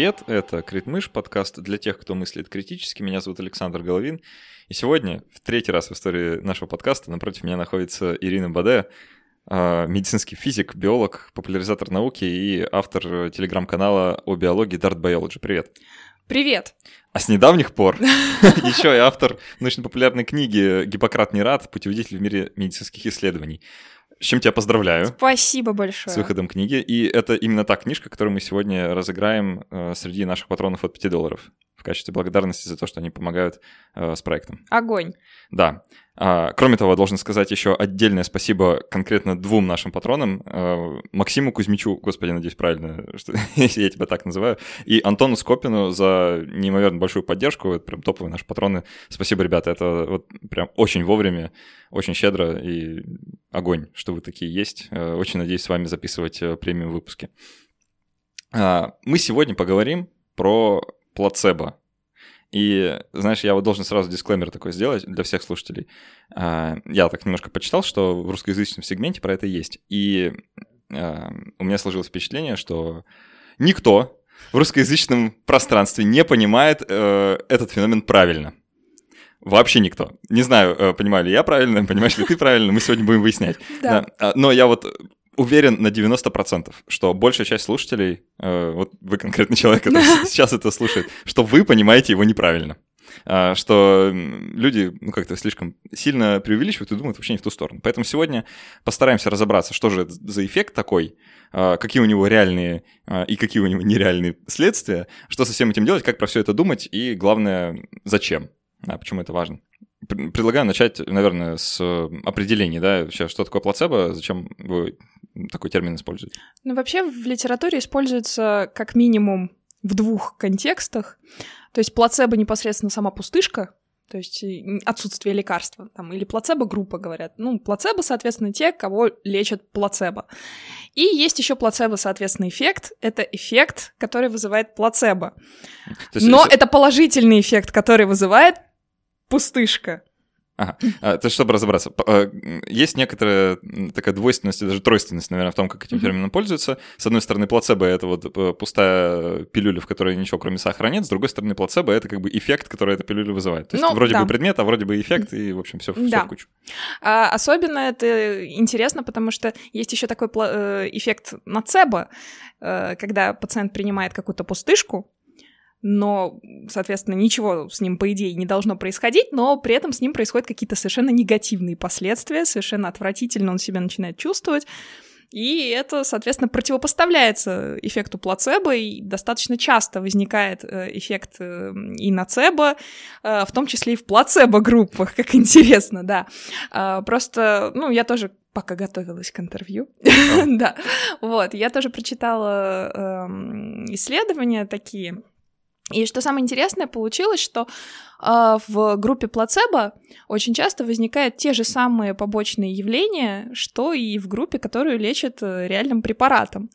Привет, это Критмыш, подкаст для тех, кто мыслит критически. Меня зовут Александр Головин. И сегодня, в третий раз в истории нашего подкаста, напротив меня находится Ирина Баде, а, медицинский физик, биолог, популяризатор науки и автор телеграм-канала о биологии Dart Biology. Привет. Привет. А с недавних пор еще и автор научно-популярной книги «Гиппократ не рад. Путеводитель в мире медицинских исследований». С чем тебя поздравляю. Спасибо большое. С выходом книги. И это именно та книжка, которую мы сегодня разыграем э, среди наших патронов от 5 долларов в качестве благодарности за то, что они помогают э, с проектом. Огонь. Да. А, кроме того, должен сказать еще отдельное спасибо конкретно двум нашим патронам. А, Максиму Кузьмичу, господи, надеюсь, правильно, что если я тебя так называю, и Антону Скопину за неимоверно большую поддержку. Это прям топовые наши патроны. Спасибо, ребята, это вот прям очень вовремя, очень щедро и огонь, что вы такие есть. А, очень надеюсь с вами записывать э, премиум выпуски. А, мы сегодня поговорим про плацебо. И, знаешь, я вот должен сразу дисклеймер такой сделать для всех слушателей. А, я так немножко почитал, что в русскоязычном сегменте про это есть. И а, у меня сложилось впечатление, что никто в русскоязычном пространстве не понимает э, этот феномен правильно. Вообще никто. Не знаю, э, понимаю ли я правильно, понимаешь ли ты правильно, мы сегодня будем выяснять. Да. Да. Но я вот уверен на 90%, что большая часть слушателей, э, вот вы конкретный человек, который сейчас это слушает, что вы понимаете его неправильно. А, что люди, ну, как-то слишком сильно преувеличивают и думают вообще не в ту сторону. Поэтому сегодня постараемся разобраться, что же это за эффект такой, а, какие у него реальные а, и какие у него нереальные следствия, что со всем этим делать, как про все это думать и, главное, зачем, почему это важно. Предлагаю начать, наверное, с определения, да, сейчас, что такое плацебо, зачем вы такой термин используете? Ну, вообще в литературе используется как минимум в двух контекстах. То есть плацебо непосредственно сама пустышка, то есть отсутствие лекарства, там, или плацебо-группа, говорят. Ну, плацебо, соответственно, те, кого лечат плацебо. И есть еще плацебо, соответственно, эффект. Это эффект, который вызывает плацебо. Есть, Но если... это положительный эффект, который вызывает пустышка. Ага. А, то есть, чтобы разобраться, а, есть некоторая такая двойственность, даже тройственность, наверное, в том, как этим mm-hmm. термином пользуются. С одной стороны, плацебо — это вот пустая пилюля, в которой ничего кроме сахара нет. С другой стороны, плацебо — это как бы эффект, который эта пилюля вызывает. То есть ну, вроде да. бы предмет, а вроде бы эффект, и, в общем, все, да. все в кучу. А, особенно это интересно, потому что есть еще такой э, эффект нацебо, э, когда пациент принимает какую-то пустышку, но, соответственно, ничего с ним, по идее, не должно происходить, но при этом с ним происходят какие-то совершенно негативные последствия, совершенно отвратительно он себя начинает чувствовать. И это, соответственно, противопоставляется эффекту плацебо, и достаточно часто возникает э, эффект э, и нацебо, э, в том числе и в плацебо-группах, как интересно, да. А, просто, ну, я тоже пока готовилась к интервью, да, вот, я тоже прочитала эм, исследования такие, и что самое интересное, получилось, что э, в группе плацебо очень часто возникают те же самые побочные явления, что и в группе, которую лечат э, реальным препаратом.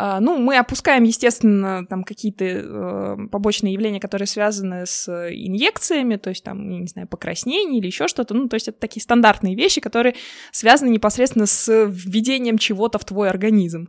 А, ну, мы опускаем, естественно, там какие-то э, побочные явления, которые связаны с инъекциями, то есть там, я не знаю, покраснение или еще что-то. Ну, то есть это такие стандартные вещи, которые связаны непосредственно с введением чего-то в твой организм,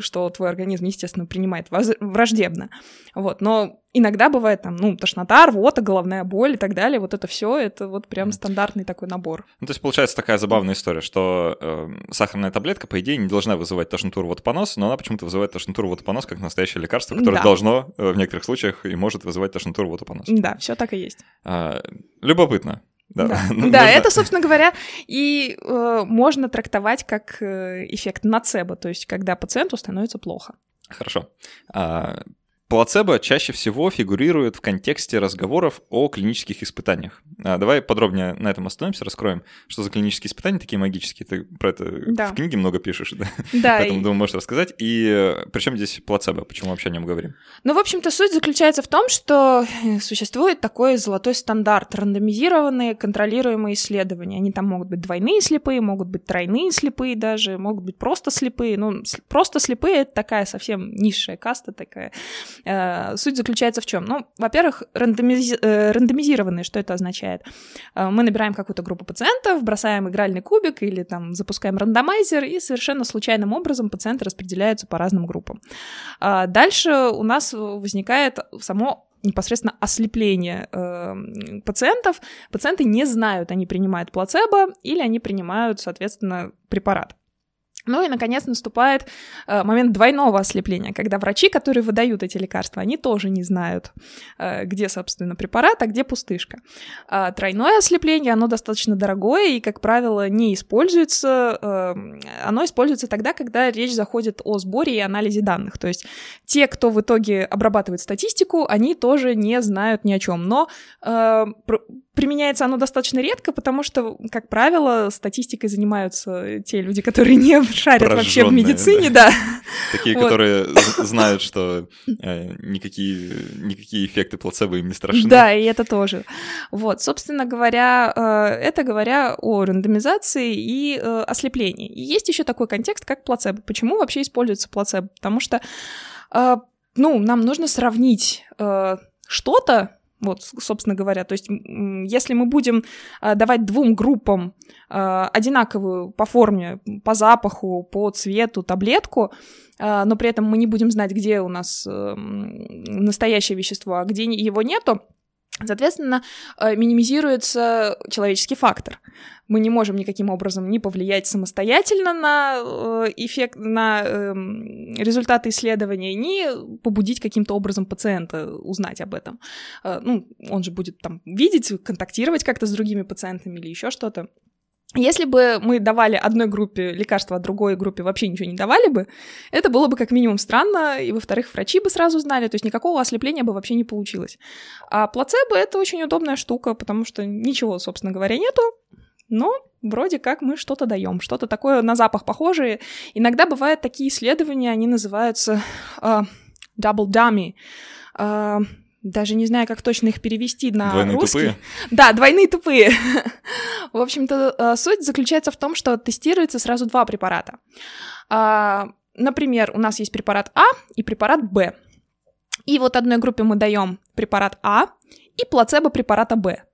что твой организм, естественно, принимает враждебно. Вот, но иногда бывает там, ну, тошнота, рвота, головная боль и так далее. Вот это все, это вот прям стандартный такой набор. Ну, то есть получается такая забавная история, что э, сахарная таблетка, по идее, не должна вызывать тошноту, рвоту, понос, но она почему-то вызывает тошноту, рвоту, понос как настоящее лекарство, которое да. должно э, в некоторых случаях и может вызывать тошноту, рвоту, понос. Да, все так и есть. А, любопытно. Да, да. Ну, да это, собственно говоря, и э, можно трактовать как э, эффект нацебо, то есть когда пациенту становится плохо. Хорошо. А, Плацебо чаще всего фигурирует в контексте разговоров о клинических испытаниях. А, давай подробнее на этом остановимся, раскроем, что за клинические испытания такие магические. Ты про это да. в книге много пишешь, да? Да. Поэтому, и... думаю, можешь рассказать. И э, при чем здесь плацебо? Почему вообще о нем говорим? Ну, в общем-то, суть заключается в том, что э, существует такой золотой стандарт, рандомизированные контролируемые исследования. Они там могут быть двойные слепые, могут быть тройные слепые даже, могут быть просто слепые. Ну, просто слепые — это такая совсем низшая каста такая суть заключается в чем? Ну, во-первых, рандомизи- э, рандомизированные, что это означает? Э, мы набираем какую-то группу пациентов, бросаем игральный кубик или там запускаем рандомайзер, и совершенно случайным образом пациенты распределяются по разным группам. А дальше у нас возникает само непосредственно ослепление э, пациентов. Пациенты не знают, они принимают плацебо или они принимают, соответственно, препарат. Ну и, наконец, наступает э, момент двойного ослепления, когда врачи, которые выдают эти лекарства, они тоже не знают, э, где, собственно, препарат, а где пустышка. А тройное ослепление, оно достаточно дорогое и, как правило, не используется. Э, оно используется тогда, когда речь заходит о сборе и анализе данных. То есть те, кто в итоге обрабатывает статистику, они тоже не знают ни о чем. Но э, применяется оно достаточно редко, потому что, как правило, статистикой занимаются те люди, которые не шарят вообще в медицине, да. Такие, которые знают, что э, никакие, никакие эффекты плацебо им не страшны. Да, и это тоже. Вот, собственно говоря, э, это говоря о рандомизации и э, ослеплении. И есть еще такой контекст, как плацебо. Почему вообще используется плацебо? Потому что, ну, нам нужно сравнить что-то, вот, собственно говоря, то есть если мы будем а, давать двум группам а, одинаковую по форме, по запаху, по цвету таблетку, а, но при этом мы не будем знать, где у нас эм, настоящее вещество, а где его нету, Соответственно, э, минимизируется человеческий фактор. Мы не можем никаким образом не повлиять самостоятельно на э, эффект, на эм, результаты исследования, ни побудить каким-то образом пациента узнать об этом. Э, ну, он же будет там видеть, контактировать как-то с другими пациентами или еще что-то. Если бы мы давали одной группе лекарства, а другой группе вообще ничего не давали бы, это было бы как минимум странно, и, во-вторых, врачи бы сразу знали, то есть никакого ослепления бы вообще не получилось. А плацебо — это очень удобная штука, потому что ничего, собственно говоря, нету, но вроде как мы что-то даем, что-то такое на запах похожее. Иногда бывают такие исследования, они называются uh, double dummy, uh, даже не знаю, как точно их перевести на двойные русский. Тупые? Да, двойные тупые. в общем-то, э, суть заключается в том, что тестируется сразу два препарата. А, например, у нас есть препарат А и препарат Б. И вот одной группе мы даем препарат А и плацебо препарата Б.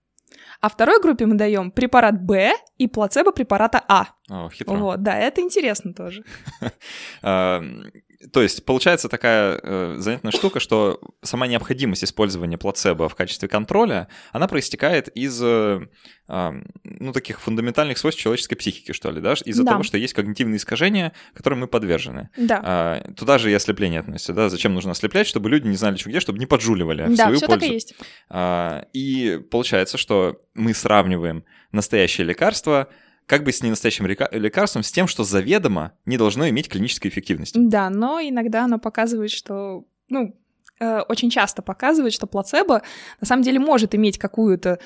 А второй группе мы даем препарат Б и плацебо препарата А. О, хитро. Вот, да, это интересно тоже. То есть получается такая э, занятная штука, что сама необходимость использования плацебо в качестве контроля, она проистекает из э, э, ну, таких фундаментальных свойств человеческой психики, что ли, да? Из-за да. того, что есть когнитивные искажения, которым мы подвержены. Да. Э, туда же и ослепление относится, да? Зачем нужно ослеплять, чтобы люди не знали, что где, чтобы не поджуливали в да, свою все пользу. Так и, есть. Э, и получается, что мы сравниваем настоящее лекарство как бы с ненастоящим лекарством, с тем, что заведомо не должно иметь клинической эффективности. Да, но иногда оно показывает, что, ну, э, очень часто показывает, что плацебо на самом деле может иметь какую-то,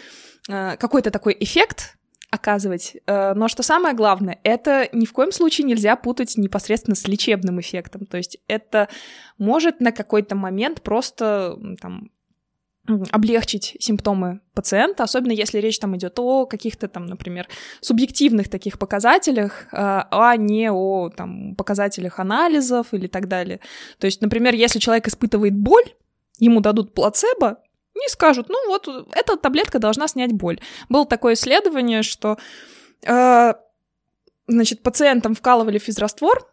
э, какой-то такой эффект, оказывать. Э, но что самое главное, это ни в коем случае нельзя путать непосредственно с лечебным эффектом. То есть это может на какой-то момент просто там, облегчить симптомы пациента, особенно если речь там идет о каких-то там, например, субъективных таких показателях, а, а не о там, показателях анализов или так далее. То есть, например, если человек испытывает боль, ему дадут плацебо, не скажут, ну вот, эта таблетка должна снять боль. Было такое исследование, что э, значит, пациентам вкалывали физраствор,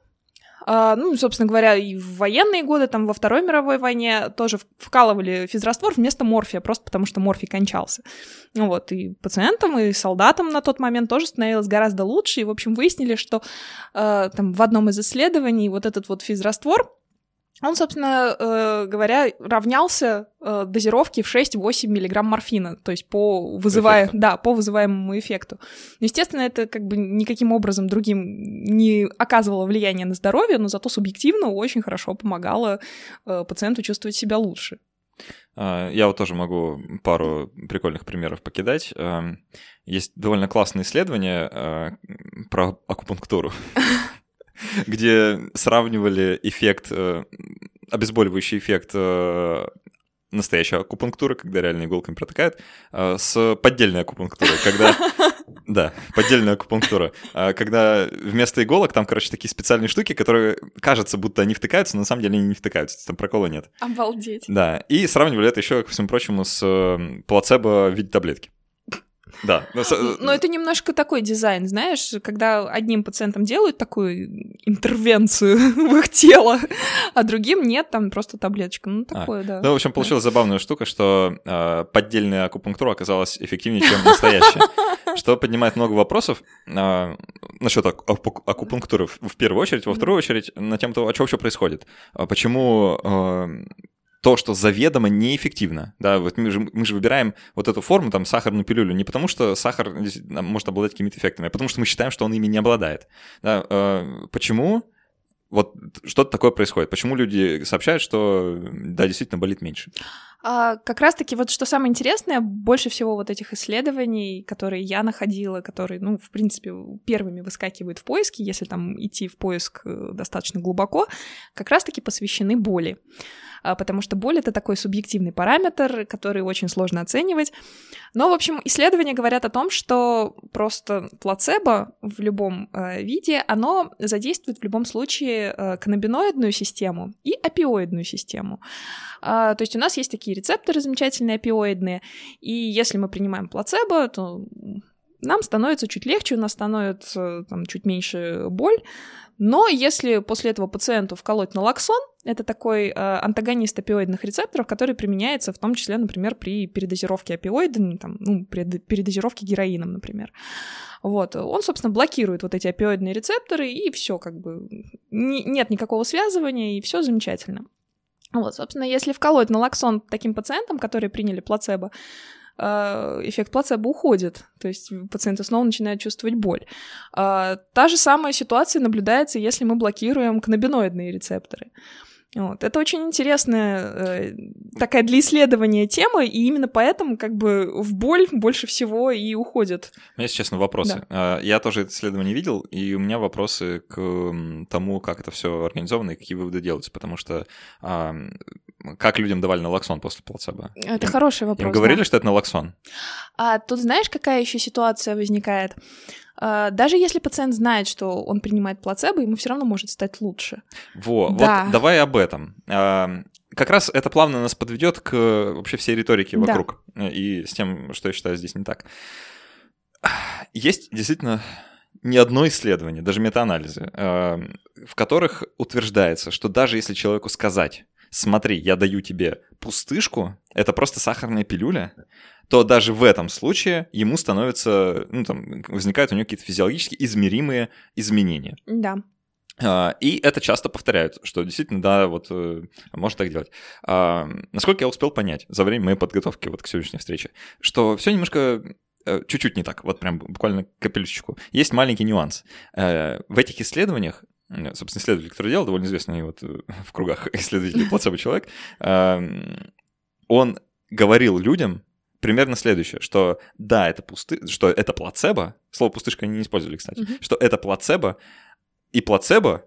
ну, собственно говоря, и в военные годы, там, во Второй мировой войне тоже вкалывали физраствор вместо морфия, просто потому что морфий кончался. Вот, и пациентам, и солдатам на тот момент тоже становилось гораздо лучше, и, в общем, выяснили, что э, там в одном из исследований вот этот вот физраствор, он, собственно э, говоря, равнялся э, дозировке в 6-8 миллиграмм морфина, то есть по, вызывая, да, по вызываемому эффекту. Естественно, это как бы никаким образом другим не оказывало влияния на здоровье, но зато субъективно очень хорошо помогало э, пациенту чувствовать себя лучше. А, я вот тоже могу пару прикольных примеров покидать. Есть довольно классное исследование про акупунктуру. где сравнивали эффект, обезболивающий эффект э, настоящая акупунктура, когда реально иголками протыкают, а, с поддельной акупунктурой, когда... Да, поддельная акупунктура. А, когда вместо иголок там, короче, такие специальные штуки, которые кажется, будто они втыкаются, но на самом деле они не втыкаются, там прокола нет. Обалдеть. Да, и сравнивали это еще, ко всему прочему, с э, плацебо в виде таблетки. Да. Но, но это немножко такой дизайн, знаешь, когда одним пациентам делают такую интервенцию в их тело, а другим нет, там просто таблеточка. Ну, а, такое, а. да. Ну, в общем, получилась забавная штука, что э, поддельная акупунктура оказалась эффективнее, чем настоящая. Что поднимает много вопросов э, насчет акупунктуры в первую очередь, во вторую очередь на тему того, а что вообще происходит. Почему э, то, что заведомо неэффективно. Да, вот мы же, мы же выбираем вот эту форму, там, сахарную пилюлю, не потому что сахар может обладать какими-то эффектами, а потому что мы считаем, что он ими не обладает. Да, э, почему? Вот что-то такое происходит. Почему люди сообщают, что да, действительно болит меньше? А, как раз-таки вот что самое интересное, больше всего вот этих исследований, которые я находила, которые, ну, в принципе, первыми выскакивают в поиске, если там идти в поиск э, достаточно глубоко, как раз-таки посвящены боли. А, потому что боль — это такой субъективный параметр, который очень сложно оценивать. Но, в общем, исследования говорят о том, что просто плацебо в любом э, виде, оно задействует в любом случае э, каннабиноидную систему и опиоидную систему. То есть у нас есть такие рецепторы замечательные опиоидные, и если мы принимаем плацебо, то нам становится чуть легче, у нас становится там, чуть меньше боль. Но если после этого пациенту вколоть налоксон, это такой э, антагонист опиоидных рецепторов, который применяется в том числе, например, при передозировке опиоидами, там, ну, при передозировке героином, например. Вот. Он, собственно, блокирует вот эти опиоидные рецепторы, и все как бы не, нет никакого связывания, и все замечательно. Вот, собственно, если вколоть налоксон таким пациентам, которые приняли плацебо, эффект плацебо уходит, то есть пациенты снова начинают чувствовать боль. А, та же самая ситуация наблюдается, если мы блокируем каннабиноидные рецепторы. Вот. Это очень интересная э, такая для исследования тема, и именно поэтому как бы в боль больше всего и уходит. У меня, если честно, вопросы. Да. Я тоже это исследование видел, и у меня вопросы к тому, как это все организовано и какие выводы делаются, потому что а, как людям давали налоксон после плацебо? Это им, хороший вопрос. Им говорили, да. что это налоксон? А тут знаешь, какая еще ситуация возникает? А, даже если пациент знает, что он принимает плацебо, ему все равно может стать лучше. Во, да. вот давай об этом. А, как раз это плавно нас подведет к вообще всей риторике вокруг да. и с тем, что я считаю здесь не так. Есть действительно ни одно исследование, даже метаанализы, а, в которых утверждается, что даже если человеку сказать, смотри, я даю тебе пустышку, это просто сахарная пилюля, то даже в этом случае ему становится, ну, там, возникают у него какие-то физиологически измеримые изменения. Да. А, и это часто повторяют, что действительно, да, вот э, может так делать. А, насколько я успел понять за время моей подготовки вот к сегодняшней встрече, что все немножко э, чуть-чуть не так, вот прям буквально капелюшечку. Есть маленький нюанс. Э, в этих исследованиях собственно, исследователь, который делал, довольно известный вот в кругах исследователей плацебо человек, он говорил людям, примерно следующее, что да, это пусты, что это плацебо, слово пустышка они не использовали, кстати, mm-hmm. что это плацебо, и плацебо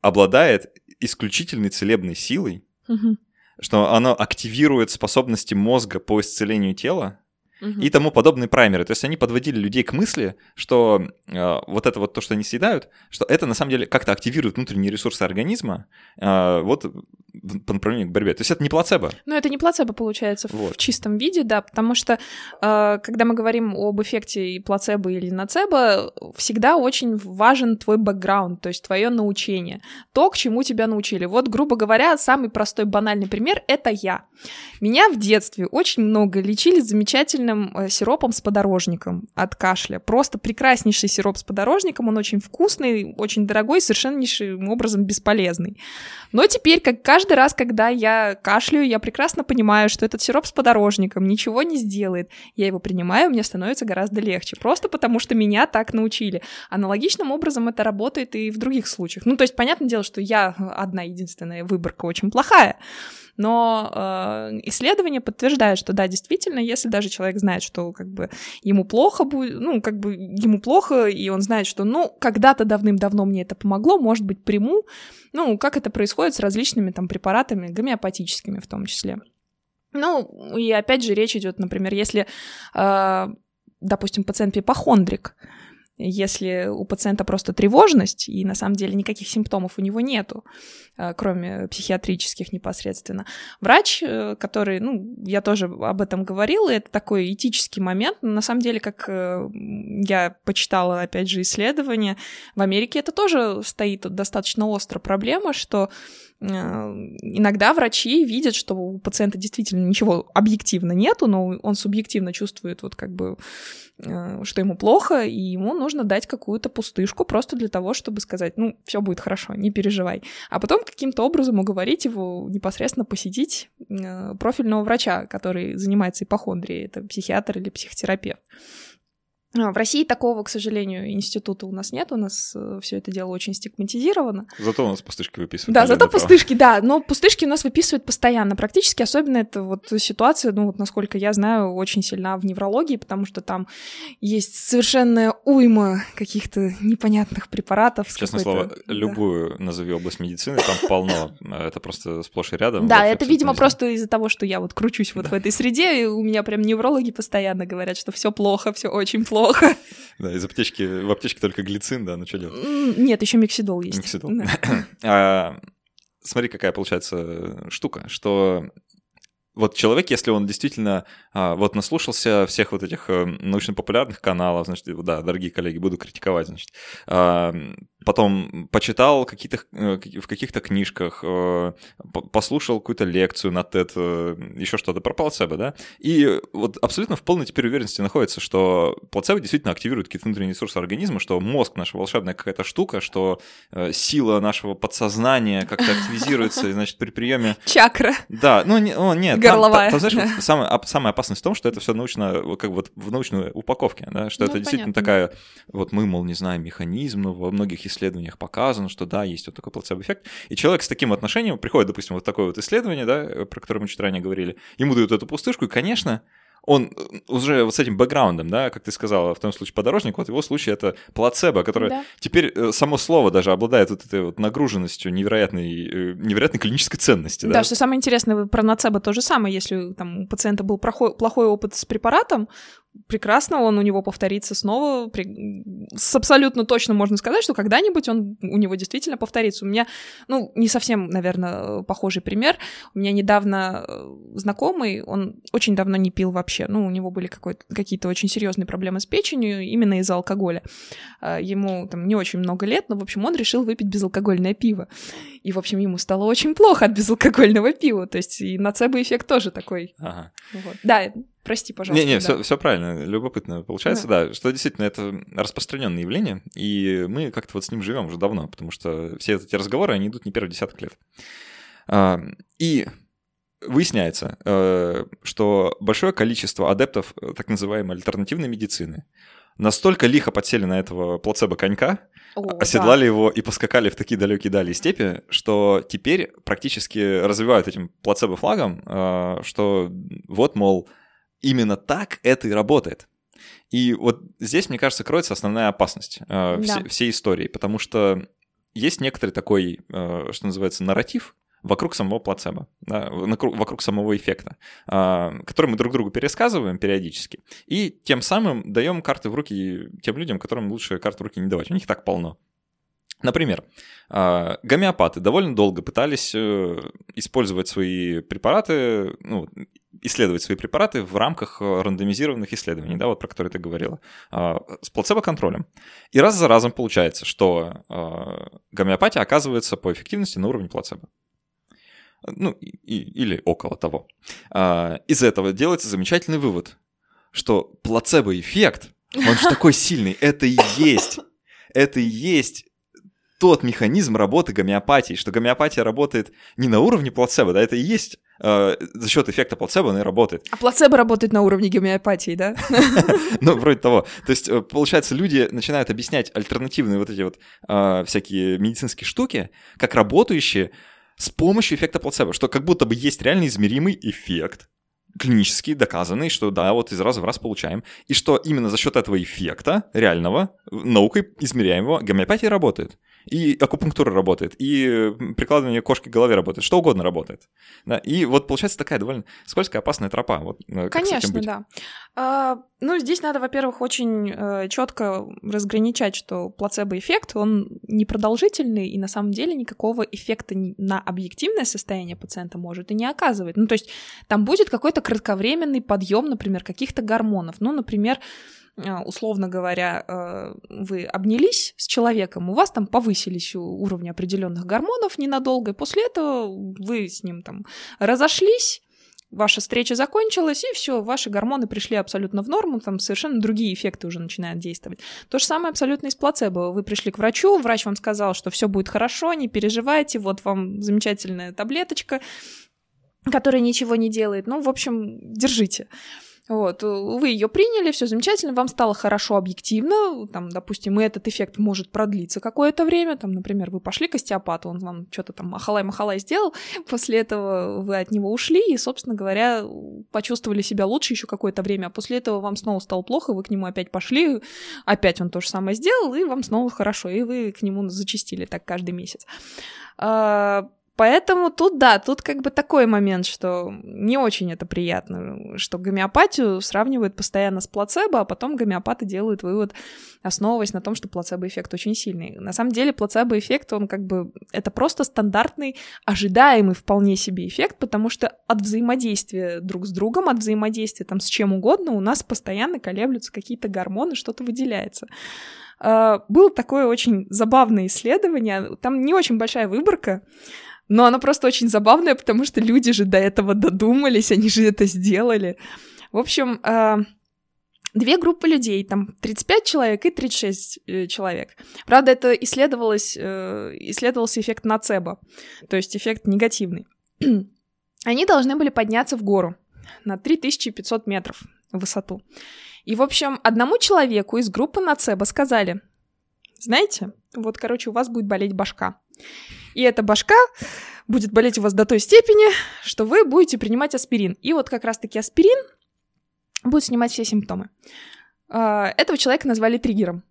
обладает исключительной целебной силой, mm-hmm. что оно активирует способности мозга по исцелению тела, угу. и тому подобные праймеры. То есть они подводили людей к мысли, что э, вот это вот то, что они съедают, что это на самом деле как-то активирует внутренние ресурсы организма э, вот по направлению к борьбе. То есть это не плацебо. Ну, это не плацебо получается вот. в чистом виде, да, потому что э, когда мы говорим об эффекте и плацебо или нацебо, всегда очень важен твой бэкграунд, то есть твое научение, то, к чему тебя научили. Вот, грубо говоря, самый простой банальный пример — это я. Меня в детстве очень много лечили замечательным э, сиропом с подорожником от кашля. Просто прекраснейший сироп с подорожником, он очень вкусный, очень дорогой, совершеннейшим образом бесполезный. Но теперь, как каждый раз, когда я кашляю, я прекрасно понимаю, что этот сироп с подорожником ничего не сделает. Я его принимаю, мне становится гораздо легче. Просто потому, что меня так научили. Аналогичным образом это работает и в других случаях. Ну, то есть, понятное дело, что я одна единственная выборка очень плохая. Но э, исследования подтверждают, что да, действительно, если даже человек знает, что как бы ему плохо будет, ну, как бы ему плохо, и он знает, что, ну, когда-то давным-давно мне это помогло, может быть, приму, ну, как это происходит с различными там препаратами, гомеопатическими в том числе. Ну, и опять же речь идет, например, если, э, допустим, пациент ипохондрик, если у пациента просто тревожность, и на самом деле никаких симптомов у него нету, кроме психиатрических непосредственно. Врач, э, который, ну, я тоже об этом говорила, это такой этический момент. На самом деле, как э, я почитала, опять же, исследования, в Америке это тоже стоит достаточно остро проблема, что иногда врачи видят, что у пациента действительно ничего объективно нету, но он субъективно чувствует вот как бы Э, что ему плохо, и ему нужно дать какую-то пустышку просто для того, чтобы сказать, ну, все будет хорошо, не переживай. А потом каким-то образом уговорить его непосредственно посетить э, профильного врача, который занимается ипохондрией, это психиатр или психотерапевт. А, в России такого, к сожалению, института у нас нет, у нас э, все это дело очень стигматизировано. Зато у нас пустышки выписывают. Да, зато пустышки, да, но пустышки у нас выписывают постоянно, практически, особенно это вот ситуация, ну вот насколько я знаю, очень сильна в неврологии, потому что там есть совершенная уйма каких-то непонятных препаратов. Честное слово, да. любую назови область медицины, там полно, это просто сплошь и рядом. Да, это, видимо, просто из-за того, что я вот кручусь вот в этой среде, и у меня прям неврологи постоянно говорят, что все плохо, все очень плохо плохо. Да, из аптечки, в аптечке только глицин, да, ну что делать? Нет, еще мексидол есть. Мексидол. Да. а, смотри, какая получается штука, что вот человек, если он действительно а, вот наслушался всех вот этих а, научно-популярных каналов, значит, да, дорогие коллеги, буду критиковать, значит, а, потом почитал какие-то, э, в каких-то книжках, э, послушал какую-то лекцию на TED, э, еще что-то про плацебо, да, и вот абсолютно в полной теперь уверенности находится, что плацебо действительно активирует какие-то внутренние ресурсы организма, что мозг наша волшебная какая-то штука, что сила нашего подсознания как-то активизируется, и, значит, при приеме... Чакра. Да, ну, не, о, нет. Горловая. Там, там, знаешь, вот самая, самая опасность в том, что это все научно, как вот в научной упаковке, да, что ну, это понятно. действительно такая, вот мы, мол, не знаем механизм, но во многих исследованиях показано, что да, есть вот такой плацебо-эффект. И человек с таким отношением приходит, допустим, вот такое вот исследование, да, про которое мы чуть ранее говорили, ему дают эту пустышку, и, конечно, он уже вот с этим бэкграундом, да, как ты сказала, в том случае подорожник, вот его случае это плацебо, которое да. теперь э, само слово даже обладает вот этой вот нагруженностью невероятной, э, невероятной клинической ценности. Да, да что самое интересное, про нацебо то же самое, если там у пациента был плохой, плохой опыт с препаратом, прекрасно, он у него повторится снова. При... С абсолютно точно можно сказать, что когда-нибудь он у него действительно повторится. У меня, ну, не совсем, наверное, похожий пример. У меня недавно э, знакомый, он очень давно не пил вообще. Ну, у него были какие-то очень серьезные проблемы с печенью именно из-за алкоголя. А, ему там не очень много лет, но, в общем, он решил выпить безалкогольное пиво. И, в общем, ему стало очень плохо от безалкогольного пива. То есть и нацебо-эффект тоже такой. Ага. Вот. Да, Прости, пожалуйста. Не-не, да. все, все правильно, любопытно получается, да. да, что действительно это распространенное явление, и мы как-то вот с ним живем уже давно, потому что все эти разговоры, они идут не первый десяток лет. А, и выясняется, э, что большое количество адептов э, так называемой альтернативной медицины настолько лихо подсели на этого плацебо-конька, О, оседлали да. его и поскакали в такие далекие дали степи, что теперь практически развивают этим плацебо-флагом, э, что вот, мол, именно так это и работает. И вот здесь, мне кажется, кроется основная опасность э, да. все, всей истории, потому что есть некоторый такой, э, что называется, нарратив вокруг самого плацебо, да, вокруг самого эффекта, э, который мы друг другу пересказываем периодически, и тем самым даем карты в руки тем людям, которым лучше карты в руки не давать. У них так полно. Например, э, гомеопаты довольно долго пытались э, использовать свои препараты, ну, исследовать свои препараты в рамках э, рандомизированных исследований, да, вот про которые ты говорила, а, с плацебо-контролем. И раз за разом получается, что а, гомеопатия оказывается по эффективности на уровне плацебо. Ну, и, или около того. А, из этого делается замечательный вывод, что плацебо-эффект, он же такой сильный, это и есть, это и есть тот механизм работы гомеопатии, что гомеопатия работает не на уровне плацебо, да, это и есть э, за счет эффекта плацебо она и работает. А плацебо работает на уровне гомеопатии, да? Ну, вроде того. То есть, э, получается, люди начинают объяснять альтернативные вот эти вот э, всякие медицинские штуки, как работающие с помощью эффекта плацебо, что как будто бы есть реально измеримый эффект, клинически доказанный, что да, вот из раза в раз получаем, и что именно за счет этого эффекта реального, наукой измеряемого, гомеопатия работает и акупунктура работает, и прикладывание кошки к голове работает, что угодно работает. Да? И вот получается такая довольно скользкая, опасная тропа. Вот, э, Конечно, да. А, ну, здесь надо, во-первых, очень э, четко разграничать, что плацебо-эффект, он непродолжительный, и на самом деле никакого эффекта на объективное состояние пациента может и не оказывать. Ну, то есть там будет какой-то кратковременный подъем, например, каких-то гормонов. Ну, например, а, условно говоря, э, вы обнялись с человеком, у вас там повысились уровни определенных гормонов ненадолго, и после этого вы с ним там разошлись, ваша встреча закончилась, и все, ваши гормоны пришли абсолютно в норму, там совершенно другие эффекты уже начинают действовать. То же самое абсолютно и с плацебо. Вы пришли к врачу, врач вам сказал, что все будет хорошо, не переживайте, вот вам замечательная таблеточка, которая ничего не делает. Ну, в общем, держите. Вот, вы ее приняли, все замечательно, вам стало хорошо объективно, там, допустим, и этот эффект может продлиться какое-то время, там, например, вы пошли к остеопату, он вам что-то там махалай-махалай сделал, после этого вы от него ушли и, собственно говоря, почувствовали себя лучше еще какое-то время, а после этого вам снова стало плохо, вы к нему опять пошли, опять он то же самое сделал, и вам снова хорошо, и вы к нему зачистили так каждый месяц. А, Поэтому тут, да, тут как бы такой момент, что не очень это приятно, что гомеопатию сравнивают постоянно с плацебо, а потом гомеопаты делают вывод, основываясь на том, что плацебо-эффект очень сильный. На самом деле плацебо-эффект, он как бы, это просто стандартный, ожидаемый вполне себе эффект, потому что от взаимодействия друг с другом, от взаимодействия там с чем угодно у нас постоянно колеблются какие-то гормоны, что-то выделяется. Uh, было такое очень забавное исследование, там не очень большая выборка, но оно просто очень забавное, потому что люди же до этого додумались, они же это сделали. В общем, э, две группы людей, там 35 человек и 36 э, человек. Правда, это исследовалось, э, исследовался эффект нацебо, то есть эффект негативный. Они должны были подняться в гору на 3500 метров в высоту. И, в общем, одному человеку из группы нацебо сказали, знаете, вот, короче, у вас будет болеть башка. И эта башка будет болеть у вас до той степени, что вы будете принимать аспирин. И вот как раз-таки аспирин будет снимать все симптомы. А, этого человека назвали триггером.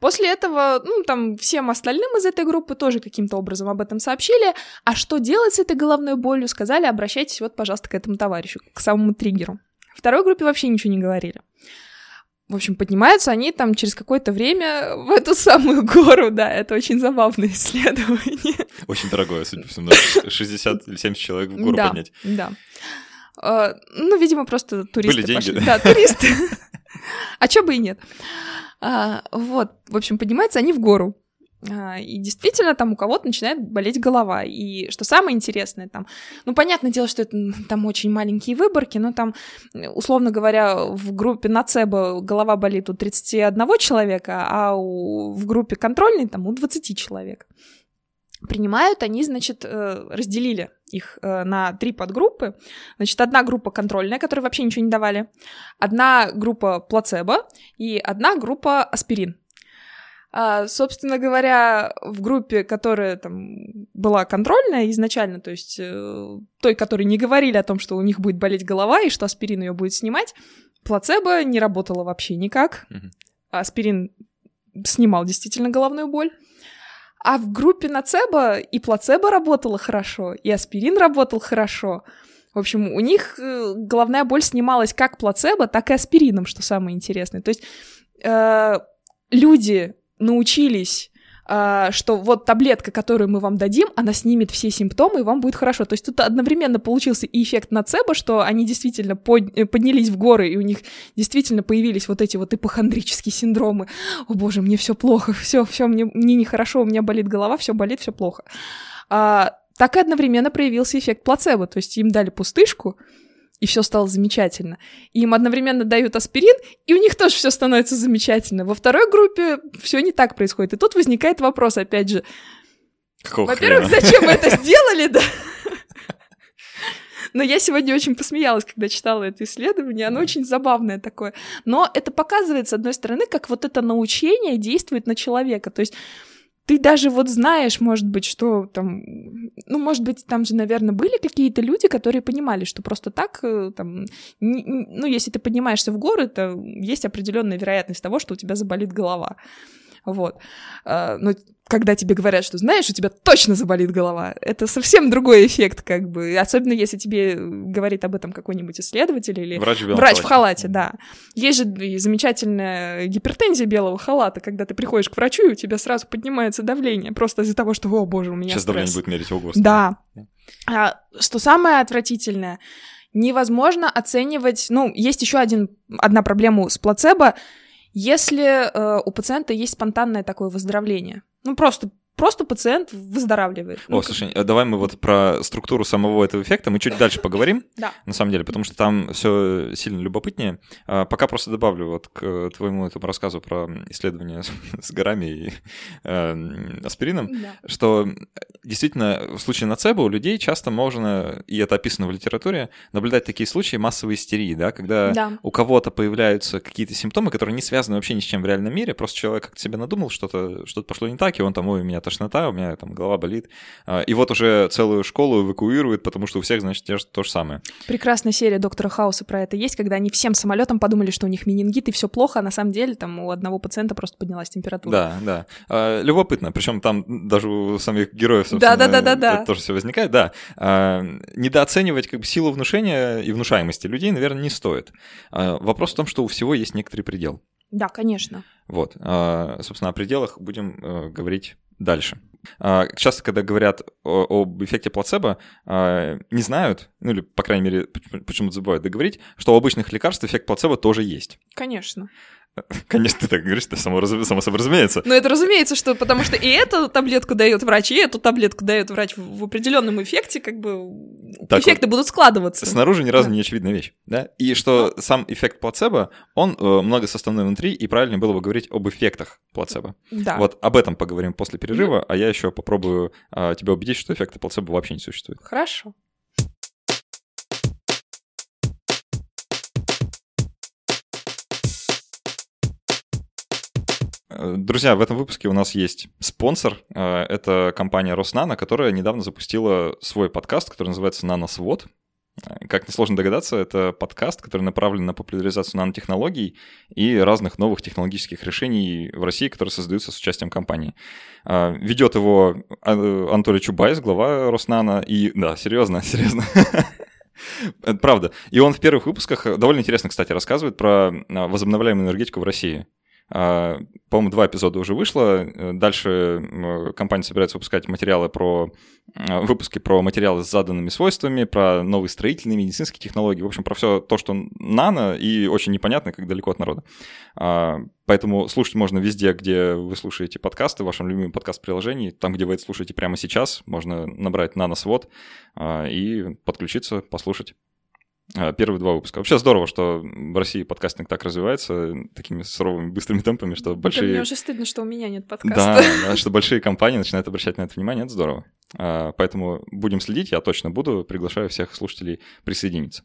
После этого, ну, там, всем остальным из этой группы тоже каким-то образом об этом сообщили. А что делать с этой головной болью, сказали, обращайтесь вот, пожалуйста, к этому товарищу, к самому триггеру. Второй группе вообще ничего не говорили. В общем, поднимаются они там через какое-то время в эту самую гору, да, это очень забавное исследование. Очень дорогое, судя по всему, 60 или 70 человек в гору да, поднять. Да, uh, ну, видимо, просто туристы Были деньги, пошли. Да, туристы. А чё бы и нет. А, вот, в общем, поднимаются они в гору. А, и действительно, там у кого-то начинает болеть голова. И что самое интересное, там, ну, понятное дело, что это там очень маленькие выборки, но там, условно говоря, в группе нацебо голова болит у 31 человека, а у, в группе контрольной там у 20 человек. Принимают они, значит, э, разделили их э, на три подгруппы. Значит, одна группа контрольная, которой вообще ничего не давали, одна группа плацебо и одна группа аспирин. А, собственно говоря, в группе, которая там была контрольная изначально, то есть э, той, которой не говорили о том, что у них будет болеть голова и что аспирин ее будет снимать, плацебо не работало вообще никак. Mm-hmm. Аспирин снимал действительно головную боль. А в группе нацебо и плацебо работало хорошо, и аспирин работал хорошо. В общем, у них э, головная боль снималась как плацебо, так и аспирином, что самое интересное. То есть э, люди научились а, что вот таблетка, которую мы вам дадим, она снимет все симптомы, и вам будет хорошо. То есть тут одновременно получился и эффект нацебо, что они действительно под, э, поднялись в горы, и у них действительно появились вот эти вот ипохондрические синдромы. О боже, мне все плохо, все, все, мне, мне нехорошо, у меня болит голова, все болит, все плохо. А, так и одновременно проявился эффект плацебо, то есть им дали пустышку, и все стало замечательно. И им одновременно дают аспирин, и у них тоже все становится замечательно. Во второй группе все не так происходит. И тут возникает вопрос, опять же. Во-первых, зачем вы это сделали, да? Но я сегодня очень посмеялась, когда читала это исследование. Оно очень забавное такое. Но это показывает, с одной стороны, как вот это научение действует на человека. То есть ты даже вот знаешь, может быть, что там, ну, может быть, там же, наверное, были какие-то люди, которые понимали, что просто так, э, там, не, ну, если ты поднимаешься в горы, то есть определенная вероятность того, что у тебя заболит голова. Вот. А, но когда тебе говорят, что знаешь, у тебя точно заболит голова, это совсем другой эффект, как бы. Особенно если тебе говорит об этом какой-нибудь исследователь или врач, в, врач в халате, да. Есть же замечательная гипертензия белого халата, когда ты приходишь к врачу, и у тебя сразу поднимается давление, просто из-за того, что, о боже, у меня Сейчас стресс. давление будет мерить, ого. Да. А, что самое отвратительное, невозможно оценивать... Ну, есть еще один, одна проблема с плацебо — если э, у пациента есть спонтанное такое выздоровление, ну просто просто пациент выздоравливает. О, ну, слушай, как... давай мы вот про структуру самого этого эффекта мы чуть дальше поговорим, да. на самом деле, потому что там все сильно любопытнее. А, пока просто добавлю вот к твоему этому рассказу про исследование с горами и э, аспирином, да. что действительно в случае нацебо у людей часто можно, и это описано в литературе, наблюдать такие случаи массовой истерии, да, когда да. у кого-то появляются какие-то симптомы, которые не связаны вообще ни с чем в реальном мире, просто человек как-то себе надумал, что-то что пошло не так, и он там, ой, у меня тошнота, у меня там голова болит. А, и вот уже целую школу эвакуируют, потому что у всех, значит, те, то же самое. Прекрасная серия доктора Хауса про это есть, когда они всем самолетом подумали, что у них менингит и все плохо, а на самом деле там у одного пациента просто поднялась температура. Да, да. А, любопытно. Причем там даже у самих героев, собственно, да, да, да, да, да. тоже все возникает. Да. А, недооценивать как бы силу внушения и внушаемости людей, наверное, не стоит. Вопрос в том, что у всего есть некоторый предел. Да, конечно. Вот. Собственно, о пределах будем а, говорить дальше. А, часто, когда говорят об эффекте плацебо, а, не знают, ну или, по крайней мере, почему-то забывают договорить, что у обычных лекарств эффект плацебо тоже есть. Конечно. Конечно, ты так говоришь, это само, само собой разумеется. Ну, это разумеется, что потому что и эту таблетку дает врач, и эту таблетку дает врач в, в определенном эффекте, как бы так эффекты вот, будут складываться. Снаружи ни разу да. не очевидная вещь, да? И что ну. сам эффект плацебо, он э, многосоставной внутри, и правильно было бы говорить об эффектах плацебо. Да. Вот об этом поговорим после перерыва, mm-hmm. а я еще попробую э, тебя убедить, что эффекта плацебо вообще не существует. Хорошо. Друзья, в этом выпуске у нас есть спонсор. Э, это компания Роснано, которая недавно запустила свой подкаст, который называется «Наносвод». Э, как несложно догадаться, это подкаст, который направлен на популяризацию нанотехнологий и разных новых технологических решений в России, которые создаются с участием компании. Э, Ведет его Анатолий Чубайс, глава Роснано. И да, серьезно, серьезно. Это правда. И он в первых выпусках довольно интересно, кстати, рассказывает про возобновляемую энергетику в России. А, по-моему, два эпизода уже вышло. Дальше компания собирается выпускать материалы про а, выпуски про материалы с заданными свойствами, про новые строительные медицинские технологии, в общем, про все то, что нано и очень непонятно, как далеко от народа. А, поэтому слушать можно везде, где вы слушаете подкасты, в вашем любимом подкаст-приложении, там, где вы это слушаете прямо сейчас, можно набрать наносвод и подключиться, послушать. А, первые два выпуска. Вообще здорово, что в России подкастинг так развивается такими суровыми, быстрыми темпами, что большие... Да, мне уже стыдно, что у меня нет подкаста. Да, да, что большие компании начинают обращать на это внимание, это здорово. А, поэтому будем следить, я точно буду, приглашаю всех слушателей присоединиться.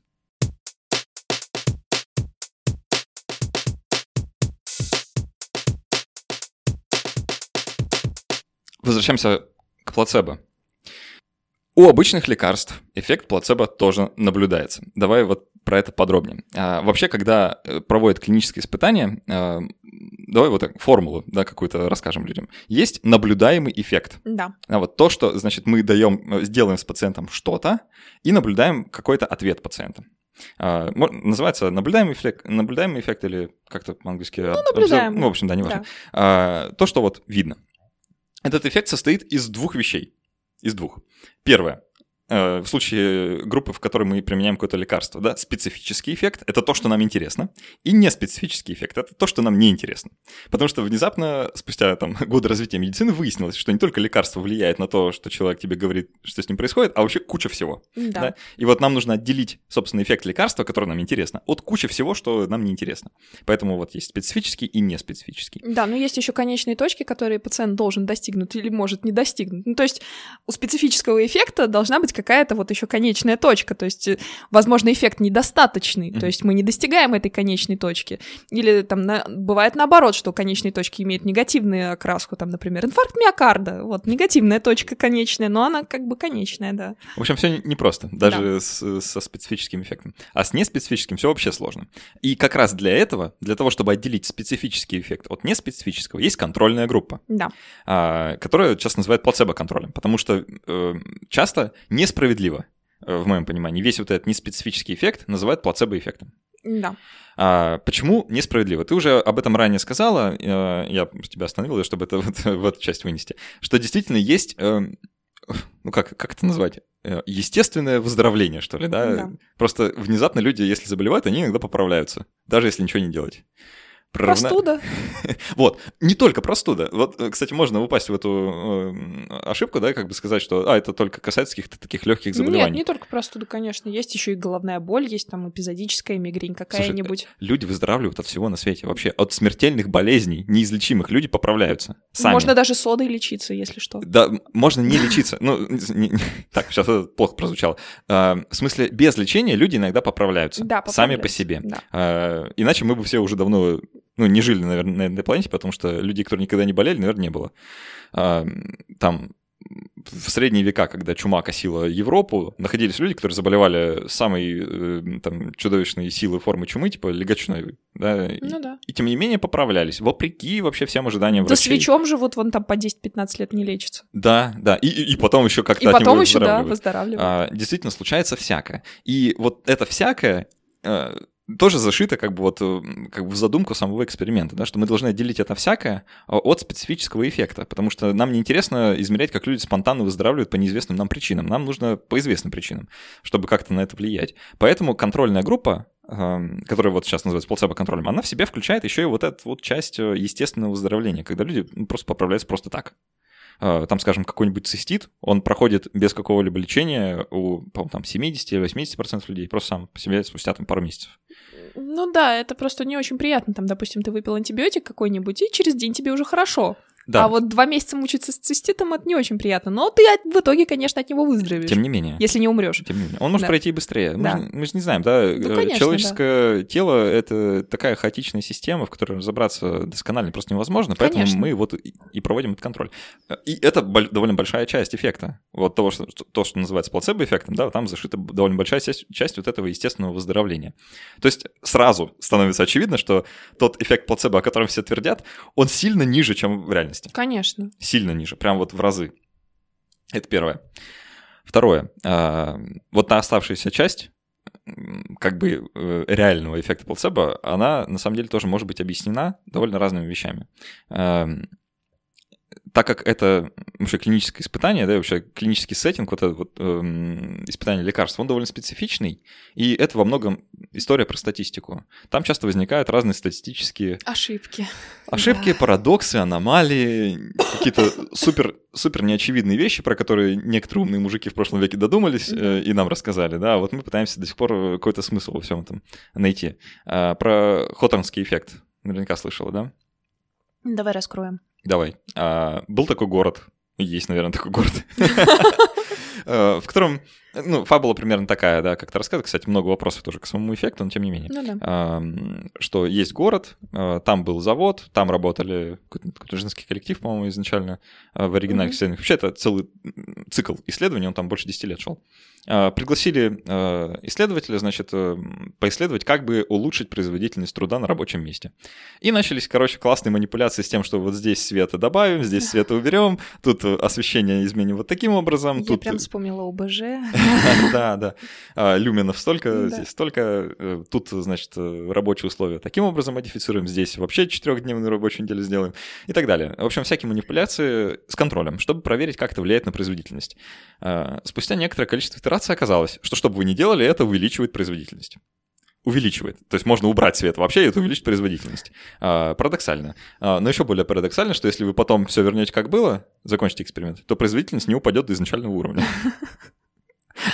Возвращаемся к плацебо. У обычных лекарств эффект плацебо тоже наблюдается. Давай вот про это подробнее. А, вообще, когда э, проводят клинические испытания, а, давай вот так, формулу, да, какую-то расскажем людям. Есть наблюдаемый эффект. Да. А вот то, что, значит, мы даем, э, сделаем с пациентом что-то и наблюдаем какой-то ответ пациента. А, называется наблюдаемый эффект, наблюдаемый эффект или как-то по-английски? Ну, наблюдаем. Ну, в общем, да, неважно. Да. А, то, что вот видно. Этот эффект состоит из двух вещей. Из двух. Первое. Э, в случае группы, в которой мы применяем какое-то лекарство, да, специфический эффект – это то, что нам интересно, и неспецифический эффект – это то, что нам не интересно. Потому что внезапно, спустя там, годы развития медицины, выяснилось, что не только лекарство влияет на то, что человек тебе говорит, что с ним происходит, а вообще куча всего. Да. да? И вот нам нужно отделить, собственно, эффект лекарства, который нам интересно, от кучи всего, что нам не интересно. Поэтому вот есть специфический и неспецифический. Да, но есть еще конечные точки, которые пациент должен достигнуть или может не достигнуть. Ну, то есть у специфического эффекта должна быть какая-то вот еще конечная точка, то есть, э, возможно, эффект недостаточный, то есть мы не достигаем этой конечной точки. Или там на... бывает наоборот, что конечные точки имеют негативную окраску, там, например, инфаркт миокарда, вот негативная точка конечная, но она как бы конечная, да. В общем, все непросто, даже да. с, со специфическим эффектом. А с неспецифическим все вообще сложно. И как раз для этого, для того, чтобы отделить специфический эффект от неспецифического, есть контрольная группа, да. а, которая часто называют плацебо-контролем, потому что э, часто несправедливо, э, в моем понимании, весь вот этот неспецифический эффект называют плацебо-эффектом. Да. А, почему несправедливо? Ты уже об этом ранее сказала, э, я тебя остановил, чтобы это вот, в эту часть вынести, что действительно есть, э, ну как, как это назвать? Естественное выздоровление, что ли, да? да? Просто внезапно люди, если заболевают, они иногда поправляются, даже если ничего не делать. Простуда. вот, не только простуда. Вот, э, кстати, можно упасть в эту э, ошибку, да, как бы сказать, что, а, это только касается каких-то таких легких заболеваний. Нет, не только простуда, конечно. Есть еще и головная боль, есть там эпизодическая мигрень какая-нибудь. люди выздоравливают от всего на свете. Вообще, от смертельных болезней, неизлечимых, люди поправляются сами. Можно даже содой лечиться, если что. Да, можно не лечиться. Ну, так, сейчас это плохо прозвучало. А, в смысле, без лечения люди иногда поправляются. Да, Сами по себе. А, иначе мы бы все уже давно ну, не жили, наверное, на этой планете, потому что людей, которые никогда не болели, наверное, не было. А, там в средние века, когда чума косила Европу, находились люди, которые заболевали самой э, там, чудовищной силы формы чумы, типа легочной, да, ну, да. и тем не менее поправлялись, вопреки вообще всем ожиданиям да врачей. Да свечом живут, вон там по 10-15 лет не лечатся. Да, да, и, и, и потом еще как-то И от потом еще, да, выздоравливают. выздоравливают. А, действительно, случается всякое. И вот это всякое э, тоже зашито как бы вот э, как бы в задумку самого эксперимента, да, что мы должны отделить это всякое а, от специфического эффекта, потому что нам не интересно измерять, как люди спонтанно выздоравливают по неизвестным нам причинам. Нам нужно по известным причинам, чтобы как-то на это влиять. Поэтому контрольная группа, эм, которая вот сейчас называется плацебо-контролем, она в себе включает еще и вот эту вот часть э, естественного выздоровления, когда люди ну, просто поправляются просто так. Э, там, скажем, какой-нибудь цистит, он проходит без какого-либо лечения у, там, 70 или 80% людей, просто сам по себе спустя там пару месяцев. Ну да, это просто не очень приятно. Там, допустим, ты выпил антибиотик какой-нибудь, и через день тебе уже хорошо. Да. А вот два месяца мучиться с циститом это не очень приятно. Но ты в итоге, конечно, от него выздоровеешь. Тем не менее. Если не умрешь. Тем не менее. Он может да. пройти быстрее. Мы, да. же, мы же не знаем, да? Ну, конечно, Человеческое да. тело это такая хаотичная система, в которой разобраться досконально просто невозможно. Поэтому конечно. мы вот и проводим этот контроль. И это довольно большая часть эффекта. Вот того, что, то, что называется плацебо-эффектом, да, там зашита довольно большая часть, часть вот этого естественного выздоровления. То есть сразу становится очевидно, что тот эффект плацебо, о котором все твердят, он сильно ниже, чем в реальности. Конечно сильно ниже, прям вот в разы. Это первое. Второе. А, вот та оставшаяся часть, как бы э, реального эффекта плацебо, она на самом деле тоже может быть объяснена довольно разными вещами так как это вообще клиническое испытание, да, вообще клинический сеттинг, вот это вот эм, испытание лекарств, он довольно специфичный, и это во многом история про статистику. Там часто возникают разные статистические... Ошибки. Ошибки, да. парадоксы, аномалии, какие-то супер, супер неочевидные вещи, про которые некоторые умные мужики в прошлом веке додумались э, и нам рассказали, да, вот мы пытаемся до сих пор какой-то смысл во всем этом найти. Э, про Хоторнский эффект наверняка слышала, да? Давай раскроем. Давай. А, был такой город, есть, наверное, такой город, в котором, ну, фабула примерно такая, да, как ты рассказывал, кстати, много вопросов тоже к самому эффекту, но тем не менее. Ну, да. Что есть город, э, там был завод, там работали какой-то женский коллектив, по-моему, изначально э, в оригинальных исследованиях. Вообще это целый цикл исследований, он там больше 10 лет шел. Пригласили исследователя, значит, э, поисследовать, как бы улучшить производительность труда на рабочем месте. И начались, короче, классные манипуляции с тем, что вот здесь света добавим, здесь света уберем, тут освещение изменим вот таким образом. Я тут... прям вспомнила ОБЖ. Да, да. А, люменов столько, здесь столько. Э, тут, значит, э, рабочие условия таким образом модифицируем, здесь вообще четырехдневную рабочую неделю сделаем и так далее. В общем, всякие манипуляции с контролем, чтобы проверить, как это влияет на производительность. Спустя некоторое количество итераций оказалось, что что бы вы ни делали, это увеличивает производительность увеличивает. То есть можно убрать свет вообще, и это увеличит производительность. А, парадоксально. А, но еще более парадоксально, что если вы потом все вернете как было, закончите эксперимент, то производительность не упадет до изначального уровня.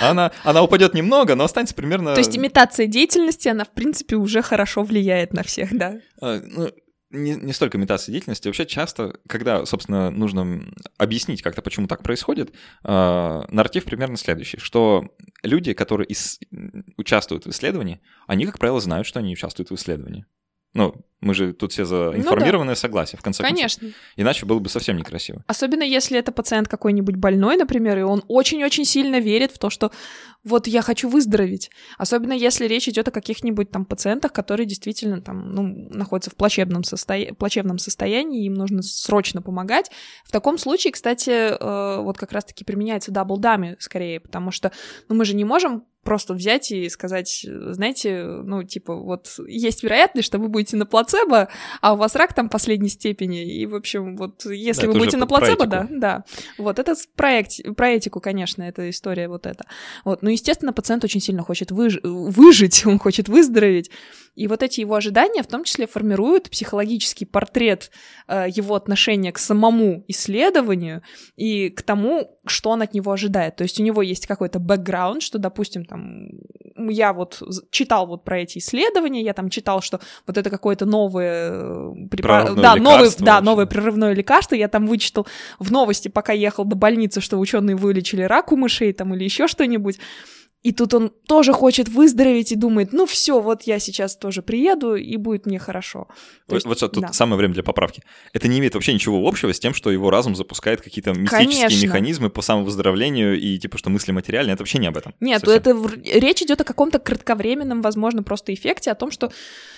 Она, она упадет немного, но останется примерно... То есть имитация деятельности, она, в принципе, уже хорошо влияет на всех, да? А, ну, не, не столько имитация деятельности, вообще часто, когда, собственно, нужно объяснить как-то, почему так происходит, э, нарратив примерно следующий, что люди, которые ис- участвуют в исследовании, они, как правило, знают, что они участвуют в исследовании. Ну, мы же тут все за информированное ну, да. согласие, в конце Конечно. концов. Иначе было бы совсем некрасиво. Особенно если это пациент какой-нибудь больной, например, и он очень-очень сильно верит в то, что вот я хочу выздороветь. Особенно если речь идет о каких-нибудь там пациентах, которые действительно там, ну, находятся в плачебном, состо... плачебном состоянии, им нужно срочно помогать. В таком случае, кстати, э, вот как раз-таки применяется double-dummy скорее, потому что ну, мы же не можем просто взять и сказать, знаете, ну, типа, вот есть вероятность, что вы будете на плацебо, а у вас рак там последней степени, и, в общем, вот если да, вы будете на плацебо, да, да, вот это про, про этику, конечно, эта история вот эта. Вот, ну, естественно, пациент очень сильно хочет выж... выжить, он хочет выздороветь, и вот эти его ожидания в том числе формируют психологический портрет э, его отношения к самому исследованию и к тому, что он от него ожидает. То есть у него есть какой-то бэкграунд, что, допустим, там, я вот читал вот про эти исследования, я там читал, что вот это какое-то новое э, препар... да, новое, да, новое прерывное лекарство, я там вычитал в новости, пока ехал до больницы, что ученые вылечили рак у мышей там или еще что-нибудь. И тут он тоже хочет выздороветь и думает, ну все, вот я сейчас тоже приеду, и будет мне хорошо. Вот, есть, вот что, тут да. самое время для поправки. Это не имеет вообще ничего общего с тем, что его разум запускает какие-то мистические Конечно. механизмы по самовыздоровлению и типа, что мысли материальные. Это вообще не об этом. Нет, совсем. это речь идет о каком-то кратковременном, возможно, просто эффекте, о том, что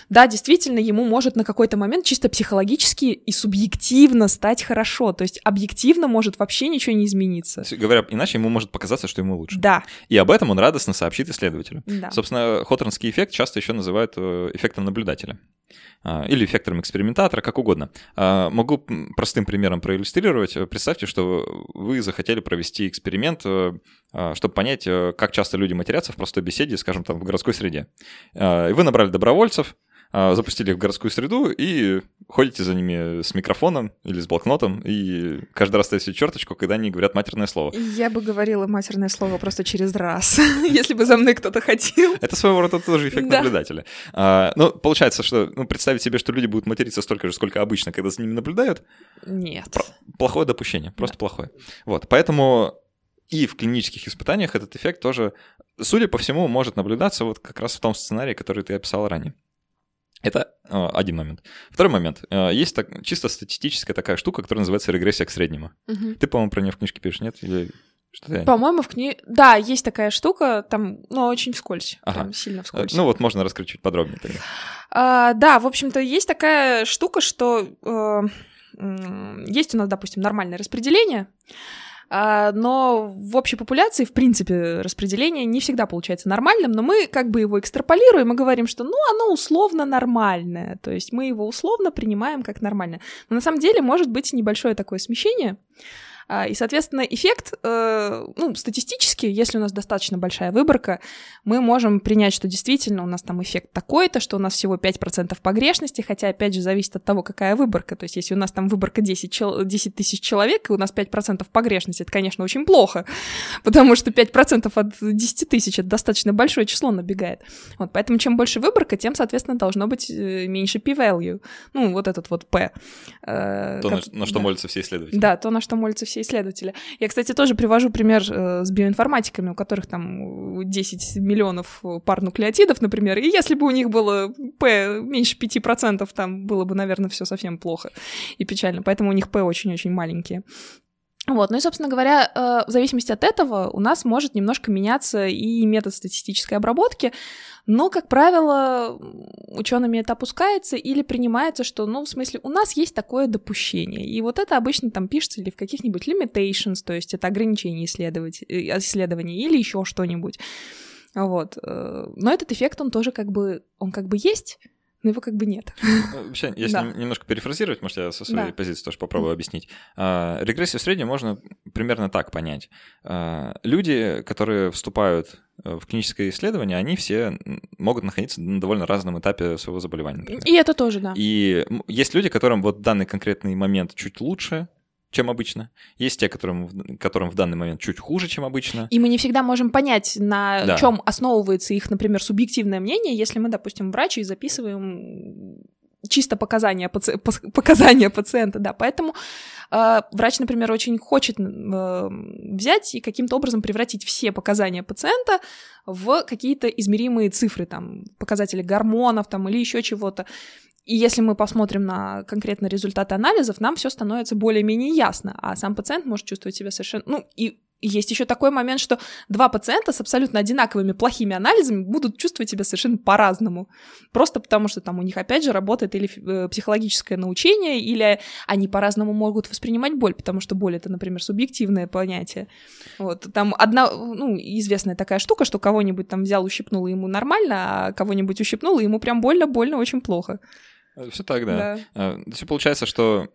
да, действительно, ему может на какой-то момент чисто психологически и субъективно стать хорошо. То есть объективно может вообще ничего не измениться. Говоря иначе, ему может показаться, что ему лучше. Да. И об этом он радостно сообщит исследователю. Да. Собственно, Хоторнский эффект часто еще называют э, эффектом наблюдателя а, или эффектором экспериментатора, как угодно. А, могу простым примером проиллюстрировать. Представьте, что вы захотели провести эксперимент, э, а, чтобы понять, э, как часто люди матерятся в простой беседе, скажем, там, в городской среде. И вы набрали добровольцев, запустили их в городскую среду и ходите за ними с микрофоном или с блокнотом и каждый раз ставите черточку, когда они говорят матерное слово. Я бы говорила матерное слово просто через раз, если бы за мной кто-то хотел. Это своего рода тоже эффект наблюдателя. А, ну, получается, что ну, представить себе, что люди будут материться столько же, сколько обычно, когда за ними наблюдают. Нет. Плохое допущение, просто плохое. Вот, поэтому и в клинических испытаниях этот эффект тоже, судя по всему, может наблюдаться вот как раз в том сценарии, который ты описал ранее. Это э, один момент. Второй момент. Э, есть так, чисто статистическая такая штука, которая называется регрессия к среднему. Угу. Ты, по-моему, про нее в книжке пишешь, нет? Или что По-моему, в книге... Да, есть такая штука, там, ну, очень вскользь. Ага. Прям сильно вскользь. Ну, вот можно раскрыть чуть подробнее тогда. А, да, в общем-то, есть такая штука, что э, есть у нас, допустим, нормальное распределение, но в общей популяции, в принципе, распределение не всегда получается нормальным, но мы как бы его экстраполируем и говорим, что, ну, оно условно нормальное, то есть мы его условно принимаем как нормальное. Но на самом деле может быть небольшое такое смещение, а, и, соответственно, эффект, э, ну, статистически, если у нас достаточно большая выборка, мы можем принять, что действительно у нас там эффект такой-то, что у нас всего 5% погрешности, хотя, опять же, зависит от того, какая выборка. То есть, если у нас там выборка 10, чел- 10 тысяч человек, и у нас 5% погрешности, это, конечно, очень плохо, потому что 5% от 10 тысяч — это достаточно большое число набегает. Вот, поэтому чем больше выборка, тем, соответственно, должно быть э, меньше p-value. Ну, вот этот вот p. Э, то, как... на, на что да. молятся все исследователи. Да, то, на что молятся все все исследователи. Я, кстати, тоже привожу пример э, с биоинформатиками, у которых там 10 миллионов пар нуклеотидов, например, и если бы у них было P меньше 5%, там было бы, наверное, все совсем плохо и печально. Поэтому у них P очень-очень маленькие. Вот, ну и, собственно говоря, э, в зависимости от этого у нас может немножко меняться и метод статистической обработки, но, как правило, учеными это опускается или принимается, что, ну, в смысле, у нас есть такое допущение. И вот это обычно там пишется или в каких-нибудь limitations, то есть это ограничение исследовать, э, исследований или еще что-нибудь. Вот. Э, но этот эффект, он тоже как бы, он как бы есть, но его как бы нет. Ну, вообще, если да. немножко перефразировать, может, я со своей да. позиции тоже попробую объяснить. А, регрессию в среднем можно примерно так понять. А, люди, которые вступают э, в клиническое исследование, они все могут находиться на довольно разном этапе своего заболевания. Например. И это тоже, да. И есть люди, которым вот данный конкретный момент чуть лучше, чем обычно. Есть те, которым, которым в данный момент чуть хуже, чем обычно. И мы не всегда можем понять, на да. чем основывается их, например, субъективное мнение, если мы, допустим, врач и записываем чисто показания, паци... показания пациента, да, поэтому э, врач, например, очень хочет э, взять и каким-то образом превратить все показания пациента в какие-то измеримые цифры, там, показатели гормонов там или еще чего-то. И если мы посмотрим на конкретно результаты анализов, нам все становится более-менее ясно, а сам пациент может чувствовать себя совершенно... Ну, и есть еще такой момент, что два пациента с абсолютно одинаковыми плохими анализами будут чувствовать себя совершенно по-разному. Просто потому, что там у них, опять же, работает или э, психологическое научение, или они по-разному могут воспринимать боль, потому что боль — это, например, субъективное понятие. Вот, там одна, ну, известная такая штука, что кого-нибудь там взял, ущипнул, и ему нормально, а кого-нибудь ущипнул, и ему прям больно-больно очень плохо. Все так, да. да. А, Все получается, что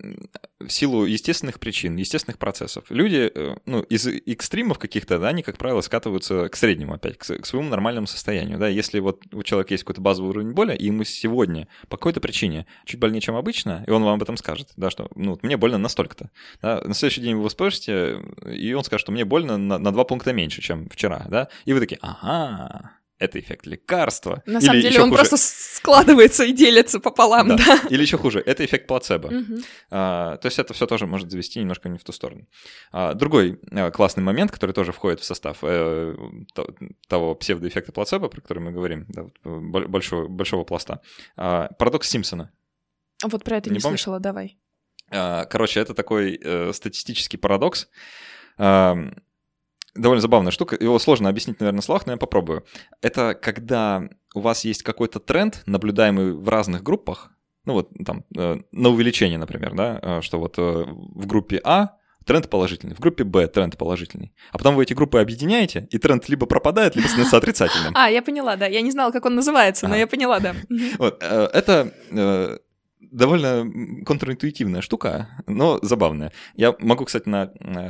в силу естественных причин, естественных процессов, люди э, ну, из экстримов каких-то, да, они, как правило, скатываются к среднему опять, к, к своему нормальному состоянию. Да? Если вот у человека есть какой-то базовый уровень боли, и ему сегодня по какой-то причине чуть больнее, чем обычно, и он вам об этом скажет, да, что ну, мне больно настолько-то. Да? На следующий день вы спросите, и он скажет, что мне больно на, на два пункта меньше, чем вчера. Да? И вы такие, ага, это эффект лекарства. На самом деле он хуже... просто складывается и делится пополам, да. да. Или еще хуже, это эффект плацебо. Угу. А, то есть это все тоже может завести немножко не в ту сторону. А, другой а, классный момент, который тоже входит в состав э, того псевдоэффекта плацебо, про который мы говорим, да, вот, э, большого, большого пласта. А, парадокс Симпсона. Вот про это не, не слышала, давай. А, короче, это такой э, статистический парадокс. А, довольно забавная штука. Его сложно объяснить, наверное, в словах, но я попробую. Это когда у вас есть какой-то тренд, наблюдаемый в разных группах, ну вот там э, на увеличение, например, да, э, что вот э, в группе А тренд положительный, в группе Б тренд положительный. А потом вы эти группы объединяете, и тренд либо пропадает, либо становится отрицательным. А, я поняла, да. Я не знала, как он называется, но я поняла, да. Вот, это довольно контринтуитивная штука, но забавная. Я могу, кстати, на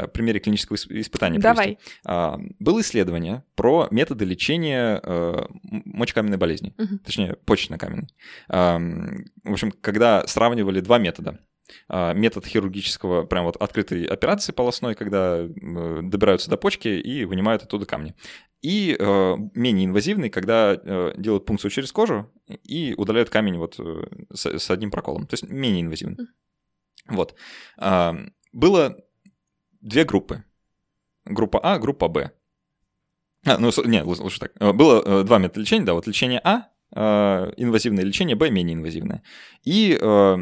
примере клинического испытания Давай. привести. А, было исследование про методы лечения э, мочекаменной болезни, угу. точнее, почечно-каменной. В общем, когда сравнивали два метода. А, метод хирургического, прям вот открытой операции полостной, когда добираются до почки и вынимают оттуда камни. И э, менее инвазивный, когда э, делают пункцию через кожу и удаляют камень вот э, с, с одним проколом. То есть менее инвазивный. Вот. Э, было две группы. Группа А, группа Б. А, ну, нет, лучше так. Э, было э, два метода лечения, да, вот лечение А, инвазивное лечение, Б, менее инвазивное. И э,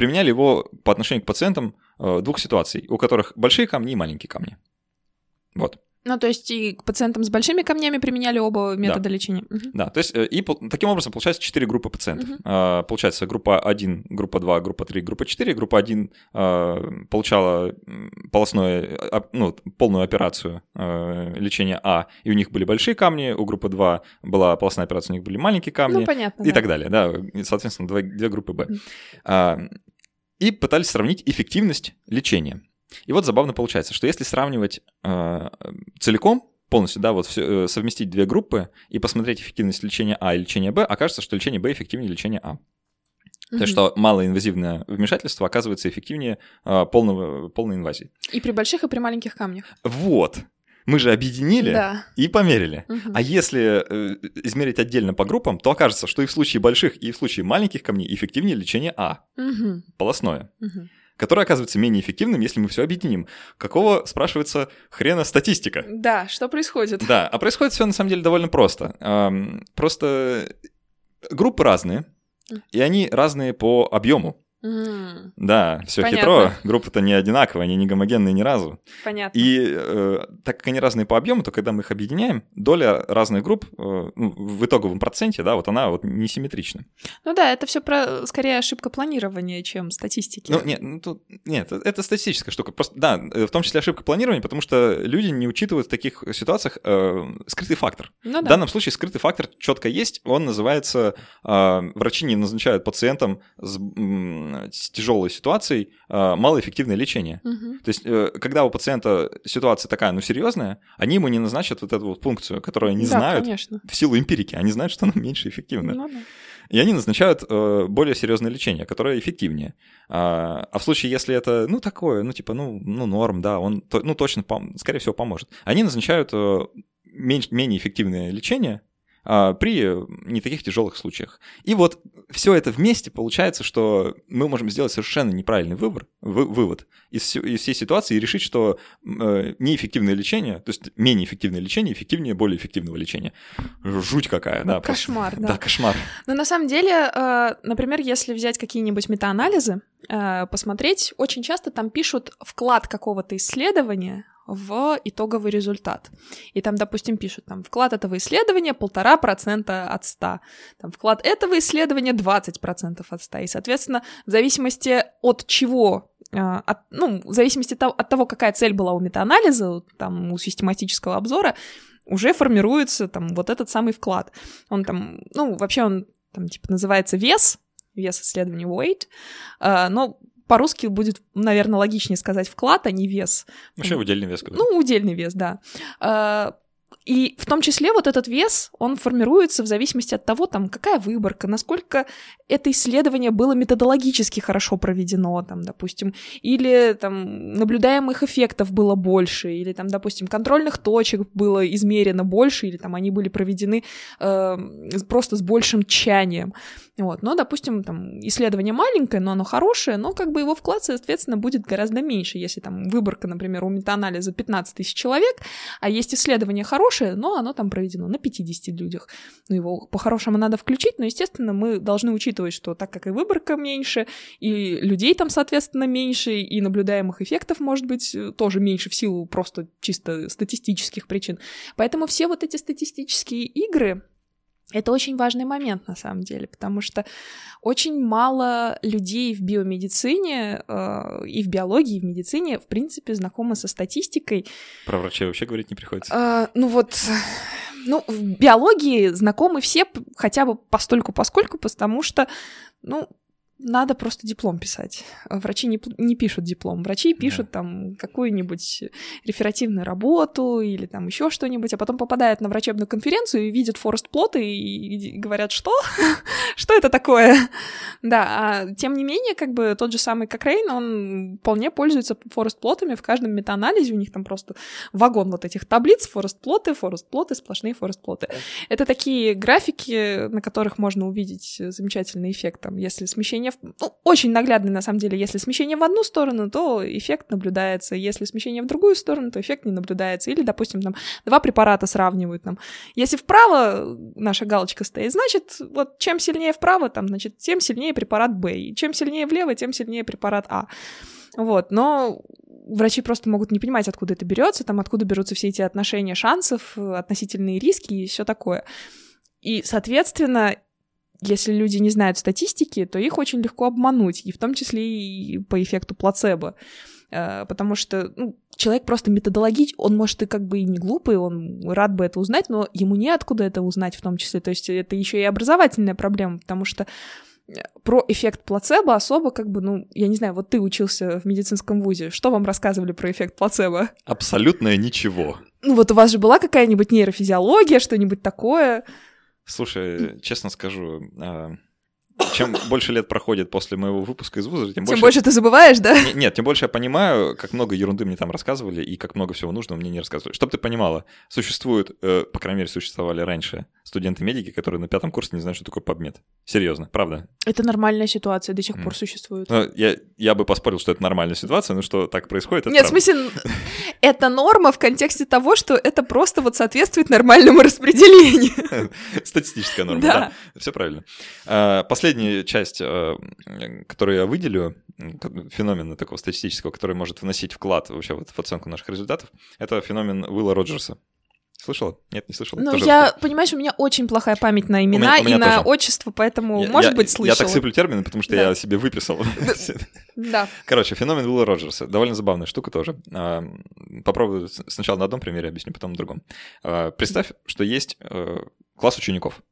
применяли его по отношению к пациентам э, двух ситуаций, у которых большие камни и маленькие камни. Вот. Ну, то есть и к пациентам с большими камнями применяли оба метода да. лечения. Угу. Да, то есть э, и таким образом получается 4 группы пациентов. Угу. Получается группа 1, группа 2, группа 3, группа 4. Группа 1 а, получала полостную, ну, полную операцию лечения А, и у них были большие камни, у группы 2 была полостная операция, у них были маленькие камни. Ну, понятно. И да. так далее, да, и, соответственно, две, две группы Б. И пытались сравнить эффективность лечения. И вот забавно получается, что если сравнивать э, целиком, полностью, да, вот все, э, совместить две группы и посмотреть эффективность лечения А и лечения Б, окажется, что лечение Б эффективнее лечения А. Mm-hmm. То, что малоинвазивное вмешательство оказывается эффективнее э, полного, полной инвазии. И при больших, и при маленьких камнях. Вот. Мы же объединили да. и померили. Угу. А если э, измерить отдельно по группам, то окажется, что и в случае больших, и в случае маленьких камней эффективнее лечение А. Угу. Полостное. Угу которое оказывается менее эффективным, если мы все объединим. Какого, спрашивается, хрена статистика? Да, что происходит? Да, а происходит все на самом деле довольно просто. Просто группы разные, и они разные по объему. Mm. Да, все хитро. Группы-то не одинаковые, они не гомогенные ни разу. Понятно. И э, так как они разные по объему, то когда мы их объединяем, доля разных групп э, ну, в итоговом проценте, да, вот она вот несимметрична. Ну да, это все про скорее ошибка планирования, чем статистики. Ну нет, ну, тут, нет, это статистическая штука. Просто да, э, в том числе ошибка планирования, потому что люди не учитывают в таких ситуациях э, скрытый фактор. Ну, да. В данном случае скрытый фактор четко есть, он называется э, врачи не назначают пациентам с с тяжелой ситуацией э, малоэффективное лечение. Угу. То есть, э, когда у пациента ситуация такая, ну, серьезная, они ему не назначат вот эту вот функцию, которую они да, знают конечно. в силу эмпирики, они знают, что она меньше эффективна. Ну, да. И они назначают э, более серьезное лечение, которое эффективнее. А, а в случае, если это, ну, такое, ну, типа, ну, ну норм, да, он, ну, точно, скорее всего, поможет. Они назначают э, менее эффективное лечение, при не таких тяжелых случаях. И вот все это вместе получается, что мы можем сделать совершенно неправильный выбор, вы, вывод из, из всей ситуации и решить, что э, неэффективное лечение, то есть менее эффективное лечение, эффективнее более эффективного лечения. Жуть какая, ну, да. Кошмар, просто. да. Да, кошмар. Но на самом деле, э, например, если взять какие-нибудь метаанализы, э, посмотреть, очень часто там пишут вклад какого-то исследования в итоговый результат. И там, допустим, пишут, там, вклад этого исследования полтора процента от 100, там, вклад этого исследования 20% от 100. И, соответственно, в зависимости от чего э, от, ну, в зависимости от того, какая цель была у метаанализа, там, у систематического обзора, уже формируется там вот этот самый вклад. Он там, ну, вообще он там типа называется вес, вес исследования weight, э, но по-русски будет, наверное, логичнее сказать вклад, а не вес. Вообще удельный вес. Ну, удельный вес, да. А, и в том числе вот этот вес, он формируется в зависимости от того, там, какая выборка, насколько это исследование было методологически хорошо проведено, там, допустим, или там наблюдаемых эффектов было больше, или там, допустим, контрольных точек было измерено больше, или там они были проведены э, просто с большим тщанием. Вот. Но, допустим, там исследование маленькое, но оно хорошее, но как бы его вклад, соответственно, будет гораздо меньше, если там выборка, например, у метаанализа 15 тысяч человек, а есть исследование хорошее, но оно там проведено на 50 людях. Ну, его по-хорошему надо включить, но, естественно, мы должны учитывать, что так как и выборка меньше, и людей там, соответственно, меньше, и наблюдаемых эффектов может быть тоже меньше в силу просто чисто статистических причин. Поэтому все вот эти статистические игры, это очень важный момент на самом деле, потому что очень мало людей в биомедицине э, и в биологии, и в медицине, в принципе, знакомы со статистикой. Про врачей вообще говорить не приходится. Э, ну вот, ну, в биологии знакомы все хотя бы постольку поскольку, потому что, ну, надо просто диплом писать. Врачи не, не пишут диплом. Врачи пишут да. там какую-нибудь реферативную работу или там еще что-нибудь, а потом попадают на врачебную конференцию и видят forest plot ы и, и говорят, что? что это такое? да, а тем не менее, как бы тот же самый Cochrane, он вполне пользуется forest plot ами в каждом метаанализе, у них там просто вагон вот этих таблиц, forest plot ы, forest plot ы, сплошные forest plot ы. Это такие графики, на которых можно увидеть замечательный эффект, там, если смещение смещение, ну, очень наглядный на самом деле, если смещение в одну сторону, то эффект наблюдается, если смещение в другую сторону, то эффект не наблюдается. Или, допустим, там два препарата сравнивают нам. Если вправо наша галочка стоит, значит, вот чем сильнее вправо, там, значит, тем сильнее препарат Б, и чем сильнее влево, тем сильнее препарат А. Вот, но врачи просто могут не понимать, откуда это берется, там, откуда берутся все эти отношения шансов, относительные риски и все такое. И, соответственно, если люди не знают статистики, то их очень легко обмануть, и в том числе и по эффекту плацебо. Э, потому что ну, человек просто методологич, он может и как бы и не глупый, он рад бы это узнать, но ему неоткуда это узнать в том числе. То есть это еще и образовательная проблема, потому что э, про эффект плацебо особо как бы, ну, я не знаю, вот ты учился в медицинском вузе, что вам рассказывали про эффект плацебо? Абсолютно ничего. Ну вот у вас же была какая-нибудь нейрофизиология, что-нибудь такое? Слушай, честно скажу, а, чем больше лет проходит после моего выпуска из вуза, тем, тем больше... больше ты забываешь, да? Нет, тем больше я понимаю, как много ерунды мне там рассказывали и как много всего нужного мне не рассказывали. Чтобы ты понимала, существуют, э, по крайней мере, существовали раньше студенты-медики, которые на пятом курсе не знают, что такое PubMed. Серьезно, правда. Это нормальная ситуация, до сих пор существует. Ну, я, я бы поспорил, что это нормальная ситуация, но что так происходит, это Нет, правда. в смысле, это норма в контексте того, что это просто вот соответствует нормальному распределению. Статистическая норма, да. Все правильно. А, последняя часть, а, которую я выделю, феномена такого статистического, который может вносить вклад вообще вот в оценку наших результатов, это феномен Уилла Роджерса. Слышала? Нет, не слышала. Ну, я, расскажу. понимаешь, у меня очень плохая память на имена у меня, у меня и тоже. на отчество, поэтому, я, может я, быть, слышала. Я так сыплю термины, потому что да. я себе выписал. Да. Короче, феномен Уилла Роджерса. Довольно забавная штука тоже. А, попробую сначала на одном примере объясню, потом на другом. А, представь, что есть э, класс учеников.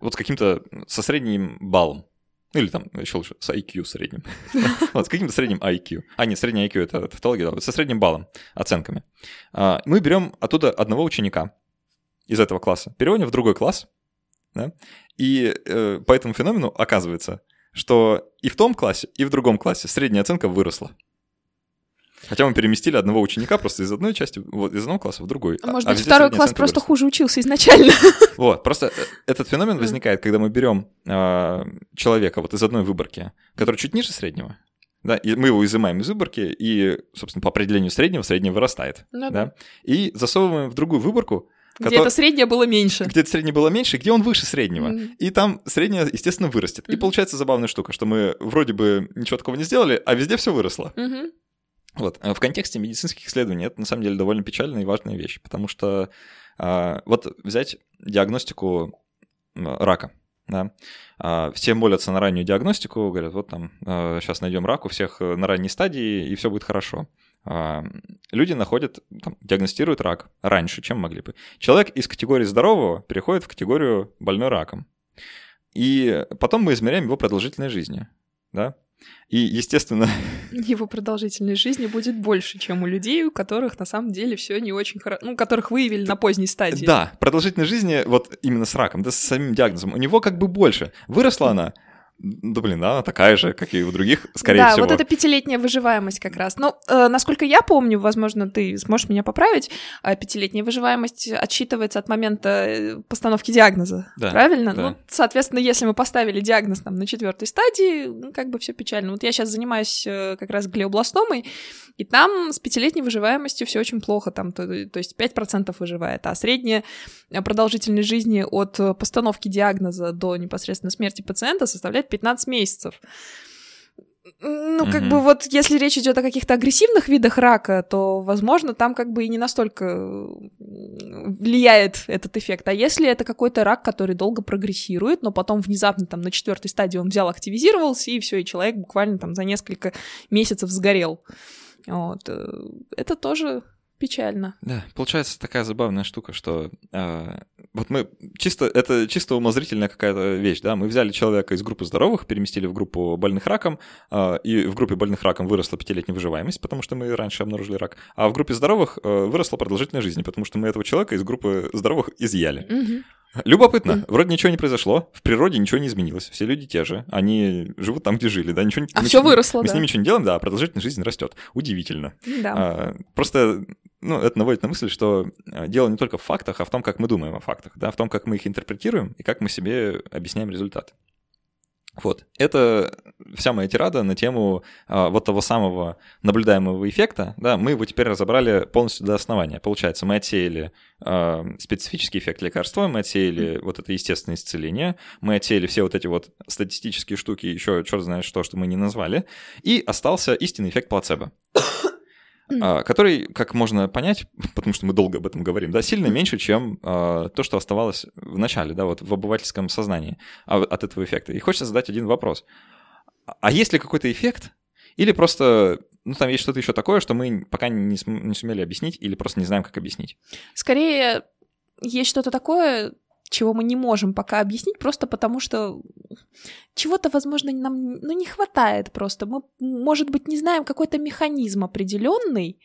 Вот с каким-то, со средним баллом. Или там еще лучше, с IQ средним. вот, с каким-то средним IQ. А, нет, средний IQ — это тавтология, со средним баллом, оценками. А, мы берем оттуда одного ученика из этого класса, переводим в другой класс, да, и э, по этому феномену оказывается, что и в том классе, и в другом классе средняя оценка выросла. Хотя мы переместили одного ученика просто из одной части, вот, из одного класса в другой. А может быть, второй класс просто вырос. хуже учился изначально. Вот, просто э, этот феномен возникает, когда мы берем э, человека вот из одной выборки, который чуть ниже среднего, да, и мы его изымаем из выборки, и, собственно, по определению среднего, среднее вырастает, ну, да, и засовываем в другую выборку, где который... это среднее было меньше. Где это среднее было меньше, где он выше среднего. Mm-hmm. И там среднее, естественно, вырастет. Mm-hmm. И получается забавная штука, что мы вроде бы ничего такого не сделали, а везде все выросло. Mm-hmm. Вот. А в контексте медицинских исследований это на самом деле довольно печальная и важная вещь, потому что а, вот взять диагностику рака. Да. А, все молятся на раннюю диагностику, говорят, вот там сейчас найдем рак у всех на ранней стадии, и все будет хорошо. Люди находят, там, диагностируют рак раньше, чем могли бы. Человек из категории здорового переходит в категорию больной раком. И потом мы измеряем его продолжительность жизни. Да? И, естественно... Его продолжительность жизни будет больше, чем у людей, у которых на самом деле все не очень хорошо, ну, которых выявили на поздней стадии. Да, продолжительность жизни вот именно с раком, да, с самим диагнозом, у него как бы больше. Выросла она, да, блин, да, такая же, как и у других, скорее да, всего. Да, вот это пятилетняя выживаемость как раз. Ну, э, насколько я помню, возможно, ты сможешь меня поправить, э, пятилетняя выживаемость отсчитывается от момента э, постановки диагноза, да, правильно? Да. Ну, соответственно, если мы поставили диагноз там на четвертой стадии, ну, как бы все печально. Вот я сейчас занимаюсь э, как раз глиобластомой, и там с пятилетней выживаемостью все очень плохо, там, то, то есть 5% выживает, а средняя продолжительность жизни от постановки диагноза до непосредственно смерти пациента составляет 15 месяцев. Ну, как mm-hmm. бы вот, если речь идет о каких-то агрессивных видах рака, то, возможно, там как бы и не настолько влияет этот эффект. А если это какой-то рак, который долго прогрессирует, но потом внезапно там на четвертой стадии он взял, активизировался, и все, и человек буквально там за несколько месяцев сгорел. Вот. Э, это тоже печально. Да, получается такая забавная штука, что э, вот мы чисто это чисто умозрительная какая-то вещь, да, мы взяли человека из группы здоровых, переместили в группу больных раком, э, и в группе больных раком выросла пятилетняя выживаемость, потому что мы раньше обнаружили рак, а в группе здоровых э, выросла продолжительность жизни, потому что мы этого человека из группы здоровых изъяли. Угу. Любопытно. Вроде ничего не произошло, в природе ничего не изменилось, все люди те же, они живут там, где жили, да, ничего А все выросло, мы да. с ними ничего не делаем, да, а продолжительность жизни растет. Удивительно. Да. А, просто, ну, это наводит на мысль, что а, дело не только в фактах, а в том, как мы думаем о фактах, да, в том, как мы их интерпретируем и как мы себе объясняем результат. Вот. Это вся моя тирада на тему а, вот того самого наблюдаемого эффекта. Да, мы его теперь разобрали полностью до основания. Получается, мы отсеяли а, специфический эффект лекарства, мы отсеяли mm-hmm. вот это естественное исцеление, мы отсеяли все вот эти вот статистические штуки, еще черт знает что, что мы не назвали, и остался истинный эффект плацебо. А, который, как можно понять, потому что мы долго об этом говорим, да, сильно меньше, чем а, то, что оставалось в начале, да, вот в обывательском сознании а, от этого эффекта. И хочется задать один вопрос. А есть ли какой-то эффект? Или просто, ну, там есть что-то еще такое, что мы пока не, не сумели объяснить или просто не знаем, как объяснить? Скорее, есть что-то такое, чего мы не можем пока объяснить, просто потому что чего-то, возможно, нам ну, не хватает просто. Мы, может быть, не знаем какой-то механизм определенный,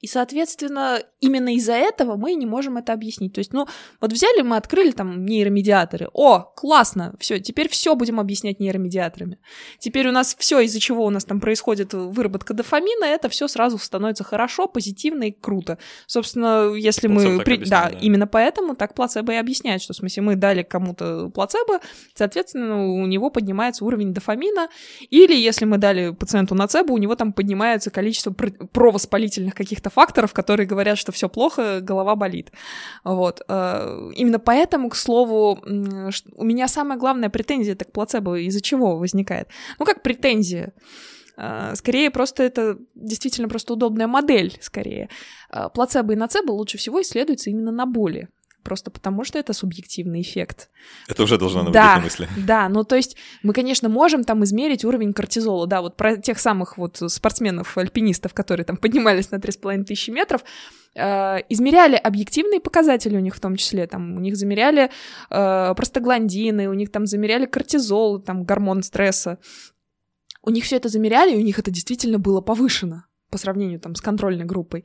и, соответственно, именно из-за этого мы не можем это объяснить. То есть, ну, вот взяли, мы открыли там нейромедиаторы. О, классно, все, теперь все будем объяснять нейромедиаторами. Теперь у нас все, из-за чего у нас там происходит выработка дофамина, это все сразу становится хорошо, позитивно и круто. Собственно, если плацебо мы... При... Да, да, именно поэтому так плацебо и объясняет, что, в смысле, мы дали кому-то плацебо, соответственно, у него поднимается уровень дофамина, или если мы дали пациенту нацебо, у него там поднимается количество провоспалительных каких-то каких-то факторов, которые говорят, что все плохо, голова болит. Вот. Э, именно поэтому, к слову, у меня самая главная претензия к плацебо из-за чего возникает? Ну, как претензия? Э, скорее, просто это действительно просто удобная модель, скорее. Э, плацебо и нацебо лучше всего исследуются именно на боли просто потому что это субъективный эффект. Это уже должно наводить да, на мысли. Да, ну то есть мы, конечно, можем там измерить уровень кортизола, да, вот про тех самых вот спортсменов-альпинистов, которые там поднимались на 3,5 тысячи метров, э, измеряли объективные показатели у них в том числе, там у них замеряли э, простагландины, у них там замеряли кортизол, там гормон стресса, у них все это замеряли, и у них это действительно было повышено по сравнению там с контрольной группой.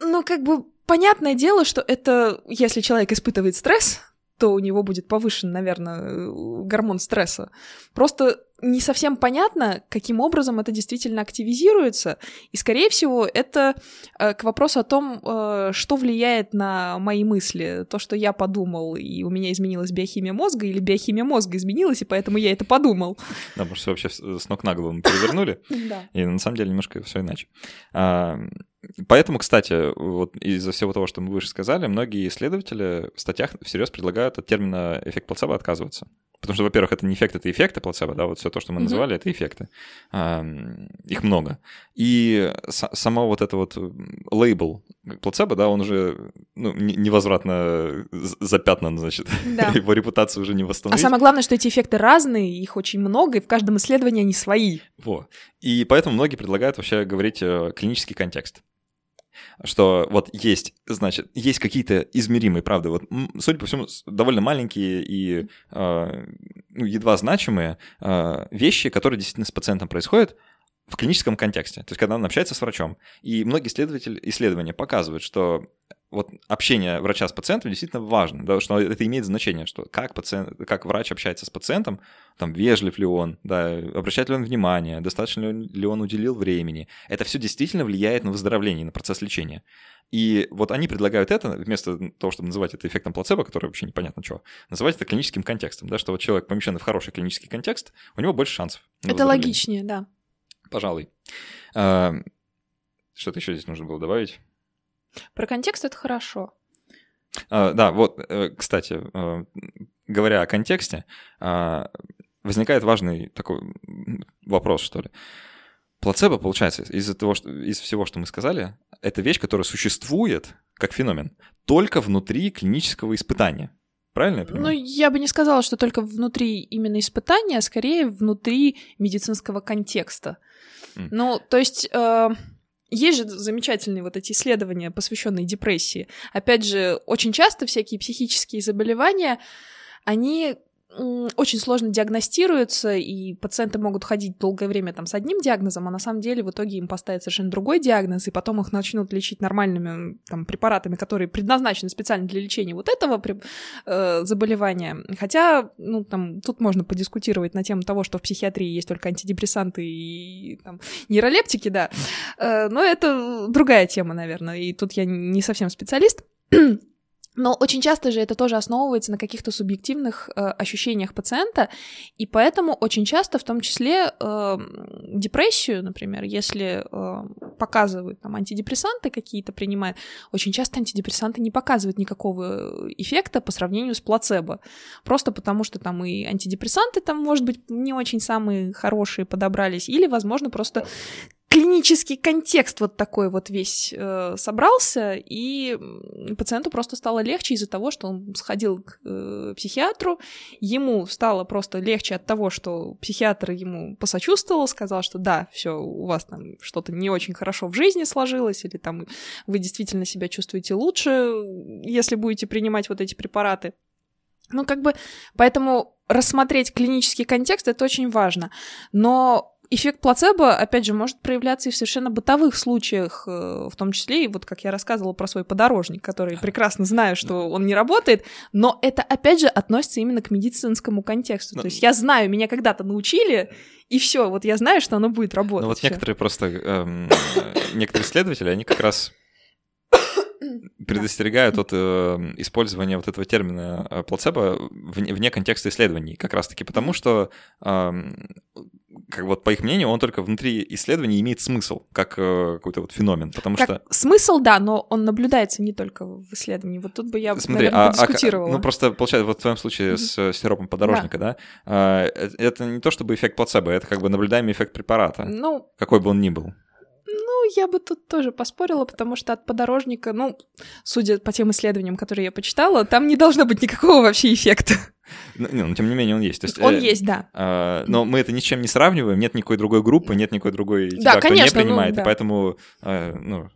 Ну, как бы Понятное дело, что это, если человек испытывает стресс, то у него будет повышен, наверное, гормон стресса. Просто не совсем понятно, каким образом это действительно активизируется. И, скорее всего, это э, к вопросу о том, э, что влияет на мои мысли. То, что я подумал, и у меня изменилась биохимия мозга, или биохимия мозга изменилась, и поэтому я это подумал. Да, потому что вообще с ног на голову мы перевернули. И на самом деле немножко все иначе. А, Поэтому, кстати, вот из-за всего того, что мы выше сказали, многие исследователи в статьях всерьез предлагают от термина эффект плацебо отказываться. Потому что, во-первых, это не эффект, это эффекты плацебо, да, вот все то, что мы называли, mm-hmm. это эффекты. А, их много. И само вот это вот лейбл плацебо, да, он уже ну, невозвратно запятнан, значит, да. его репутацию уже не восстановить. А самое главное, что эти эффекты разные, их очень много, и в каждом исследовании они свои. Во. И поэтому многие предлагают вообще говорить э, клинический контекст что вот есть, значит, есть какие-то измеримые, правда, вот, судя по всему, довольно маленькие и э, едва значимые э, вещи, которые действительно с пациентом происходят в клиническом контексте, то есть когда он общается с врачом. И многие исследователи, исследования показывают, что вот общение врача с пациентом действительно важно, да, что это имеет значение, что как, пациент, как врач общается с пациентом, там, вежлив ли он, да, обращает ли он внимание, достаточно ли он уделил времени. Это все действительно влияет на выздоровление, на процесс лечения. И вот они предлагают это, вместо того, чтобы называть это эффектом плацебо, который вообще непонятно чего, называть это клиническим контекстом, да, что вот человек, помещенный в хороший клинический контекст, у него больше шансов. Это логичнее, да. Пожалуй. А, что-то еще здесь нужно было добавить? Про контекст это хорошо. А, да, вот, э, кстати, э, говоря о контексте, а, возникает важный такой вопрос, что ли. Плацебо, получается, из-за того, что, из всего, что мы сказали, это вещь, которая существует как феномен только внутри клинического испытания. Правильно я понимаю? Ну, я бы не сказала, что только внутри именно испытания, а скорее внутри медицинского контекста. Mm. Ну, то есть... Э, есть же замечательные вот эти исследования, посвященные депрессии. Опять же, очень часто всякие психические заболевания, они очень сложно диагностируются, и пациенты могут ходить долгое время там с одним диагнозом, а на самом деле в итоге им поставят совершенно другой диагноз, и потом их начнут лечить нормальными там, препаратами, которые предназначены специально для лечения вот этого э, заболевания. Хотя, ну, там, тут можно подискутировать на тему того, что в психиатрии есть только антидепрессанты и там, нейролептики, да, э, но это другая тема, наверное, и тут я не совсем специалист. Но очень часто же это тоже основывается на каких-то субъективных э, ощущениях пациента, и поэтому очень часто, в том числе э, депрессию, например, если э, показывают там антидепрессанты какие-то принимают, очень часто антидепрессанты не показывают никакого эффекта по сравнению с плацебо, просто потому что там и антидепрессанты там, может быть, не очень самые хорошие подобрались, или, возможно, просто клинический контекст вот такой вот весь э, собрался, и пациенту просто стало легче из-за того, что он сходил к э, психиатру, ему стало просто легче от того, что психиатр ему посочувствовал, сказал, что да, все, у вас там что-то не очень хорошо в жизни сложилось, или там вы действительно себя чувствуете лучше, если будете принимать вот эти препараты. Ну, как бы, поэтому рассмотреть клинический контекст это очень важно. Но эффект плацебо, опять же, может проявляться и в совершенно бытовых случаях, э, в том числе и вот как я рассказывала про свой подорожник, который прекрасно знаю, что он не работает, но это, опять же, относится именно к медицинскому контексту. То есть я знаю, меня когда-то научили, и все, вот я знаю, что оно будет работать. Ну вот некоторые просто, эм, некоторые исследователи, они как раз предостерегают от э, использования вот этого термина э, плацебо вне, вне контекста исследований, как раз-таки потому, что, э, как вот по их мнению, он только внутри исследований имеет смысл, как э, какой-то вот феномен, потому как что... Смысл, да, но он наблюдается не только в исследовании. Вот тут бы я, Смотри, наверное, а, подискутировала. А, ну, просто, получается, вот в твоем случае mm-hmm. с сиропом подорожника, да, да э, это не то чтобы эффект плацебо, это как бы наблюдаемый эффект препарата, ну, какой бы он ни был. Ну, я бы тут тоже поспорила, потому что от подорожника, ну, судя по тем исследованиям, которые я почитала, там не должно быть никакого вообще эффекта. Ну, но, но тем не менее он есть. То есть он э, есть, да. Э, но мы это ни с чем не сравниваем, нет никакой другой группы, нет никакой другой тебя, да, конечно, кто не принимает, ну, да. и поэтому, э, ну...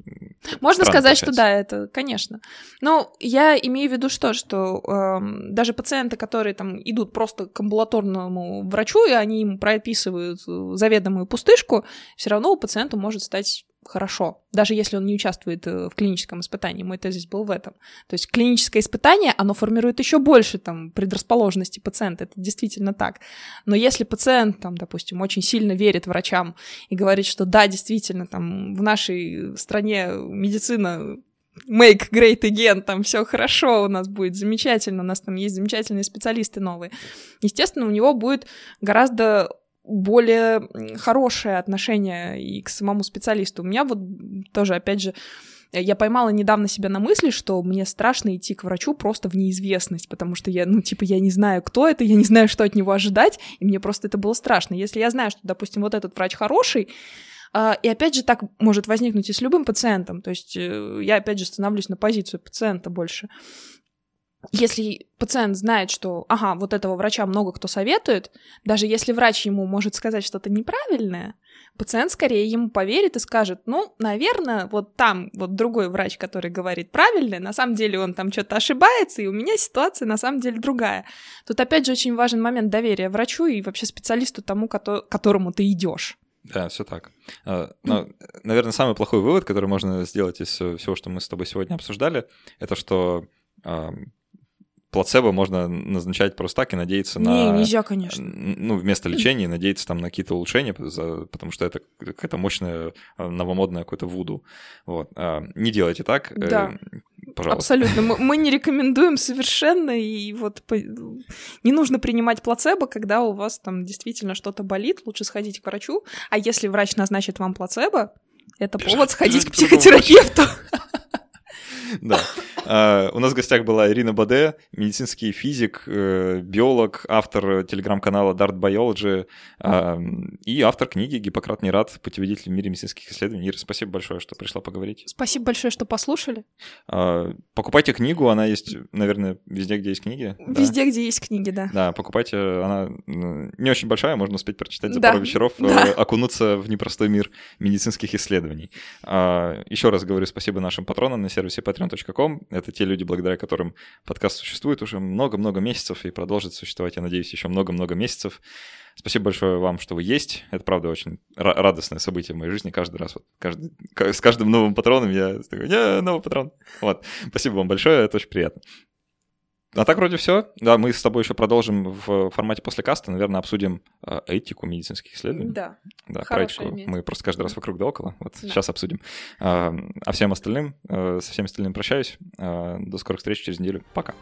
Можно сказать, получается. что да, это, конечно. Но я имею в виду что, что э, даже пациенты, которые там идут просто к амбулаторному врачу, и они им прописывают заведомую пустышку, все равно у пациента может стать хорошо, даже если он не участвует э, в клиническом испытании. Мой тезис был в этом. То есть клиническое испытание, оно формирует еще больше там предрасположенности пациента, это действительно так. Но если пациент, там, допустим, очень сильно верит врачам и говорит, что да, действительно, там в нашей стране медицина make great again, там все хорошо, у нас будет замечательно, у нас там есть замечательные специалисты новые. Естественно, у него будет гораздо более хорошее отношение и к самому специалисту. У меня вот тоже, опять же, я поймала недавно себя на мысли, что мне страшно идти к врачу просто в неизвестность, потому что я, ну, типа, я не знаю, кто это, я не знаю, что от него ожидать, и мне просто это было страшно. Если я знаю, что, допустим, вот этот врач хороший, а, и опять же так может возникнуть и с любым пациентом, то есть э, я опять же становлюсь на позицию пациента больше если пациент знает, что, ага, вот этого врача много кто советует, даже если врач ему может сказать что-то неправильное, пациент скорее ему поверит и скажет, ну, наверное, вот там вот другой врач, который говорит правильное, на самом деле он там что-то ошибается, и у меня ситуация на самом деле другая. Тут опять же очень важен момент доверия врачу и вообще специалисту тому, которому ты идешь. Да, все так. А, но, наверное, самый плохой вывод, который можно сделать из всего, что мы с тобой сегодня обсуждали, это что плацебо можно назначать просто так и надеяться не, на... Не, нельзя, конечно. Ну, вместо лечения надеяться там на какие-то улучшения, потому что это какая-то мощная а, новомодная какое-то вуду. Вот. А, не делайте так. Э, да. Пожалуйста. Абсолютно. Мы, мы не рекомендуем совершенно, и вот по... не нужно принимать плацебо, когда у вас там действительно что-то болит, лучше сходить к врачу, а если врач назначит вам плацебо, это повод сходить к психотерапевту. Да. А, у нас в гостях была Ирина Баде, медицинский физик, э, биолог, автор телеграм-канала Dart Biology а, и автор книги «Гиппократ не рад. Путеводитель в мире медицинских исследований». Ира, спасибо большое, что пришла поговорить. Спасибо большое, что послушали. А, покупайте книгу, она есть, наверное, везде, где есть книги. Везде, да? где есть книги, да. Да, покупайте. Она не очень большая, можно успеть прочитать за да. пару вечеров, да. Э, окунуться в непростой мир медицинских исследований. Еще раз говорю спасибо нашим патронам на сервисе patreon.com. Это те люди, благодаря которым подкаст существует уже много-много месяцев и продолжит существовать, я надеюсь, еще много-много месяцев. Спасибо большое вам, что вы есть. Это, правда, очень радостное событие в моей жизни. Каждый раз, вот, каждый, с каждым новым патроном я такой, новый патрон. Вот. Спасибо вам большое, это очень приятно. А так вроде все. Да, мы с тобой еще продолжим в формате после каста, наверное, обсудим э, этику медицинских исследований. Да. Да, про этику. Мы просто каждый раз вокруг да около. Вот да. сейчас обсудим. А, а всем остальным, э, со всеми остальными прощаюсь. До скорых встреч через неделю. Пока.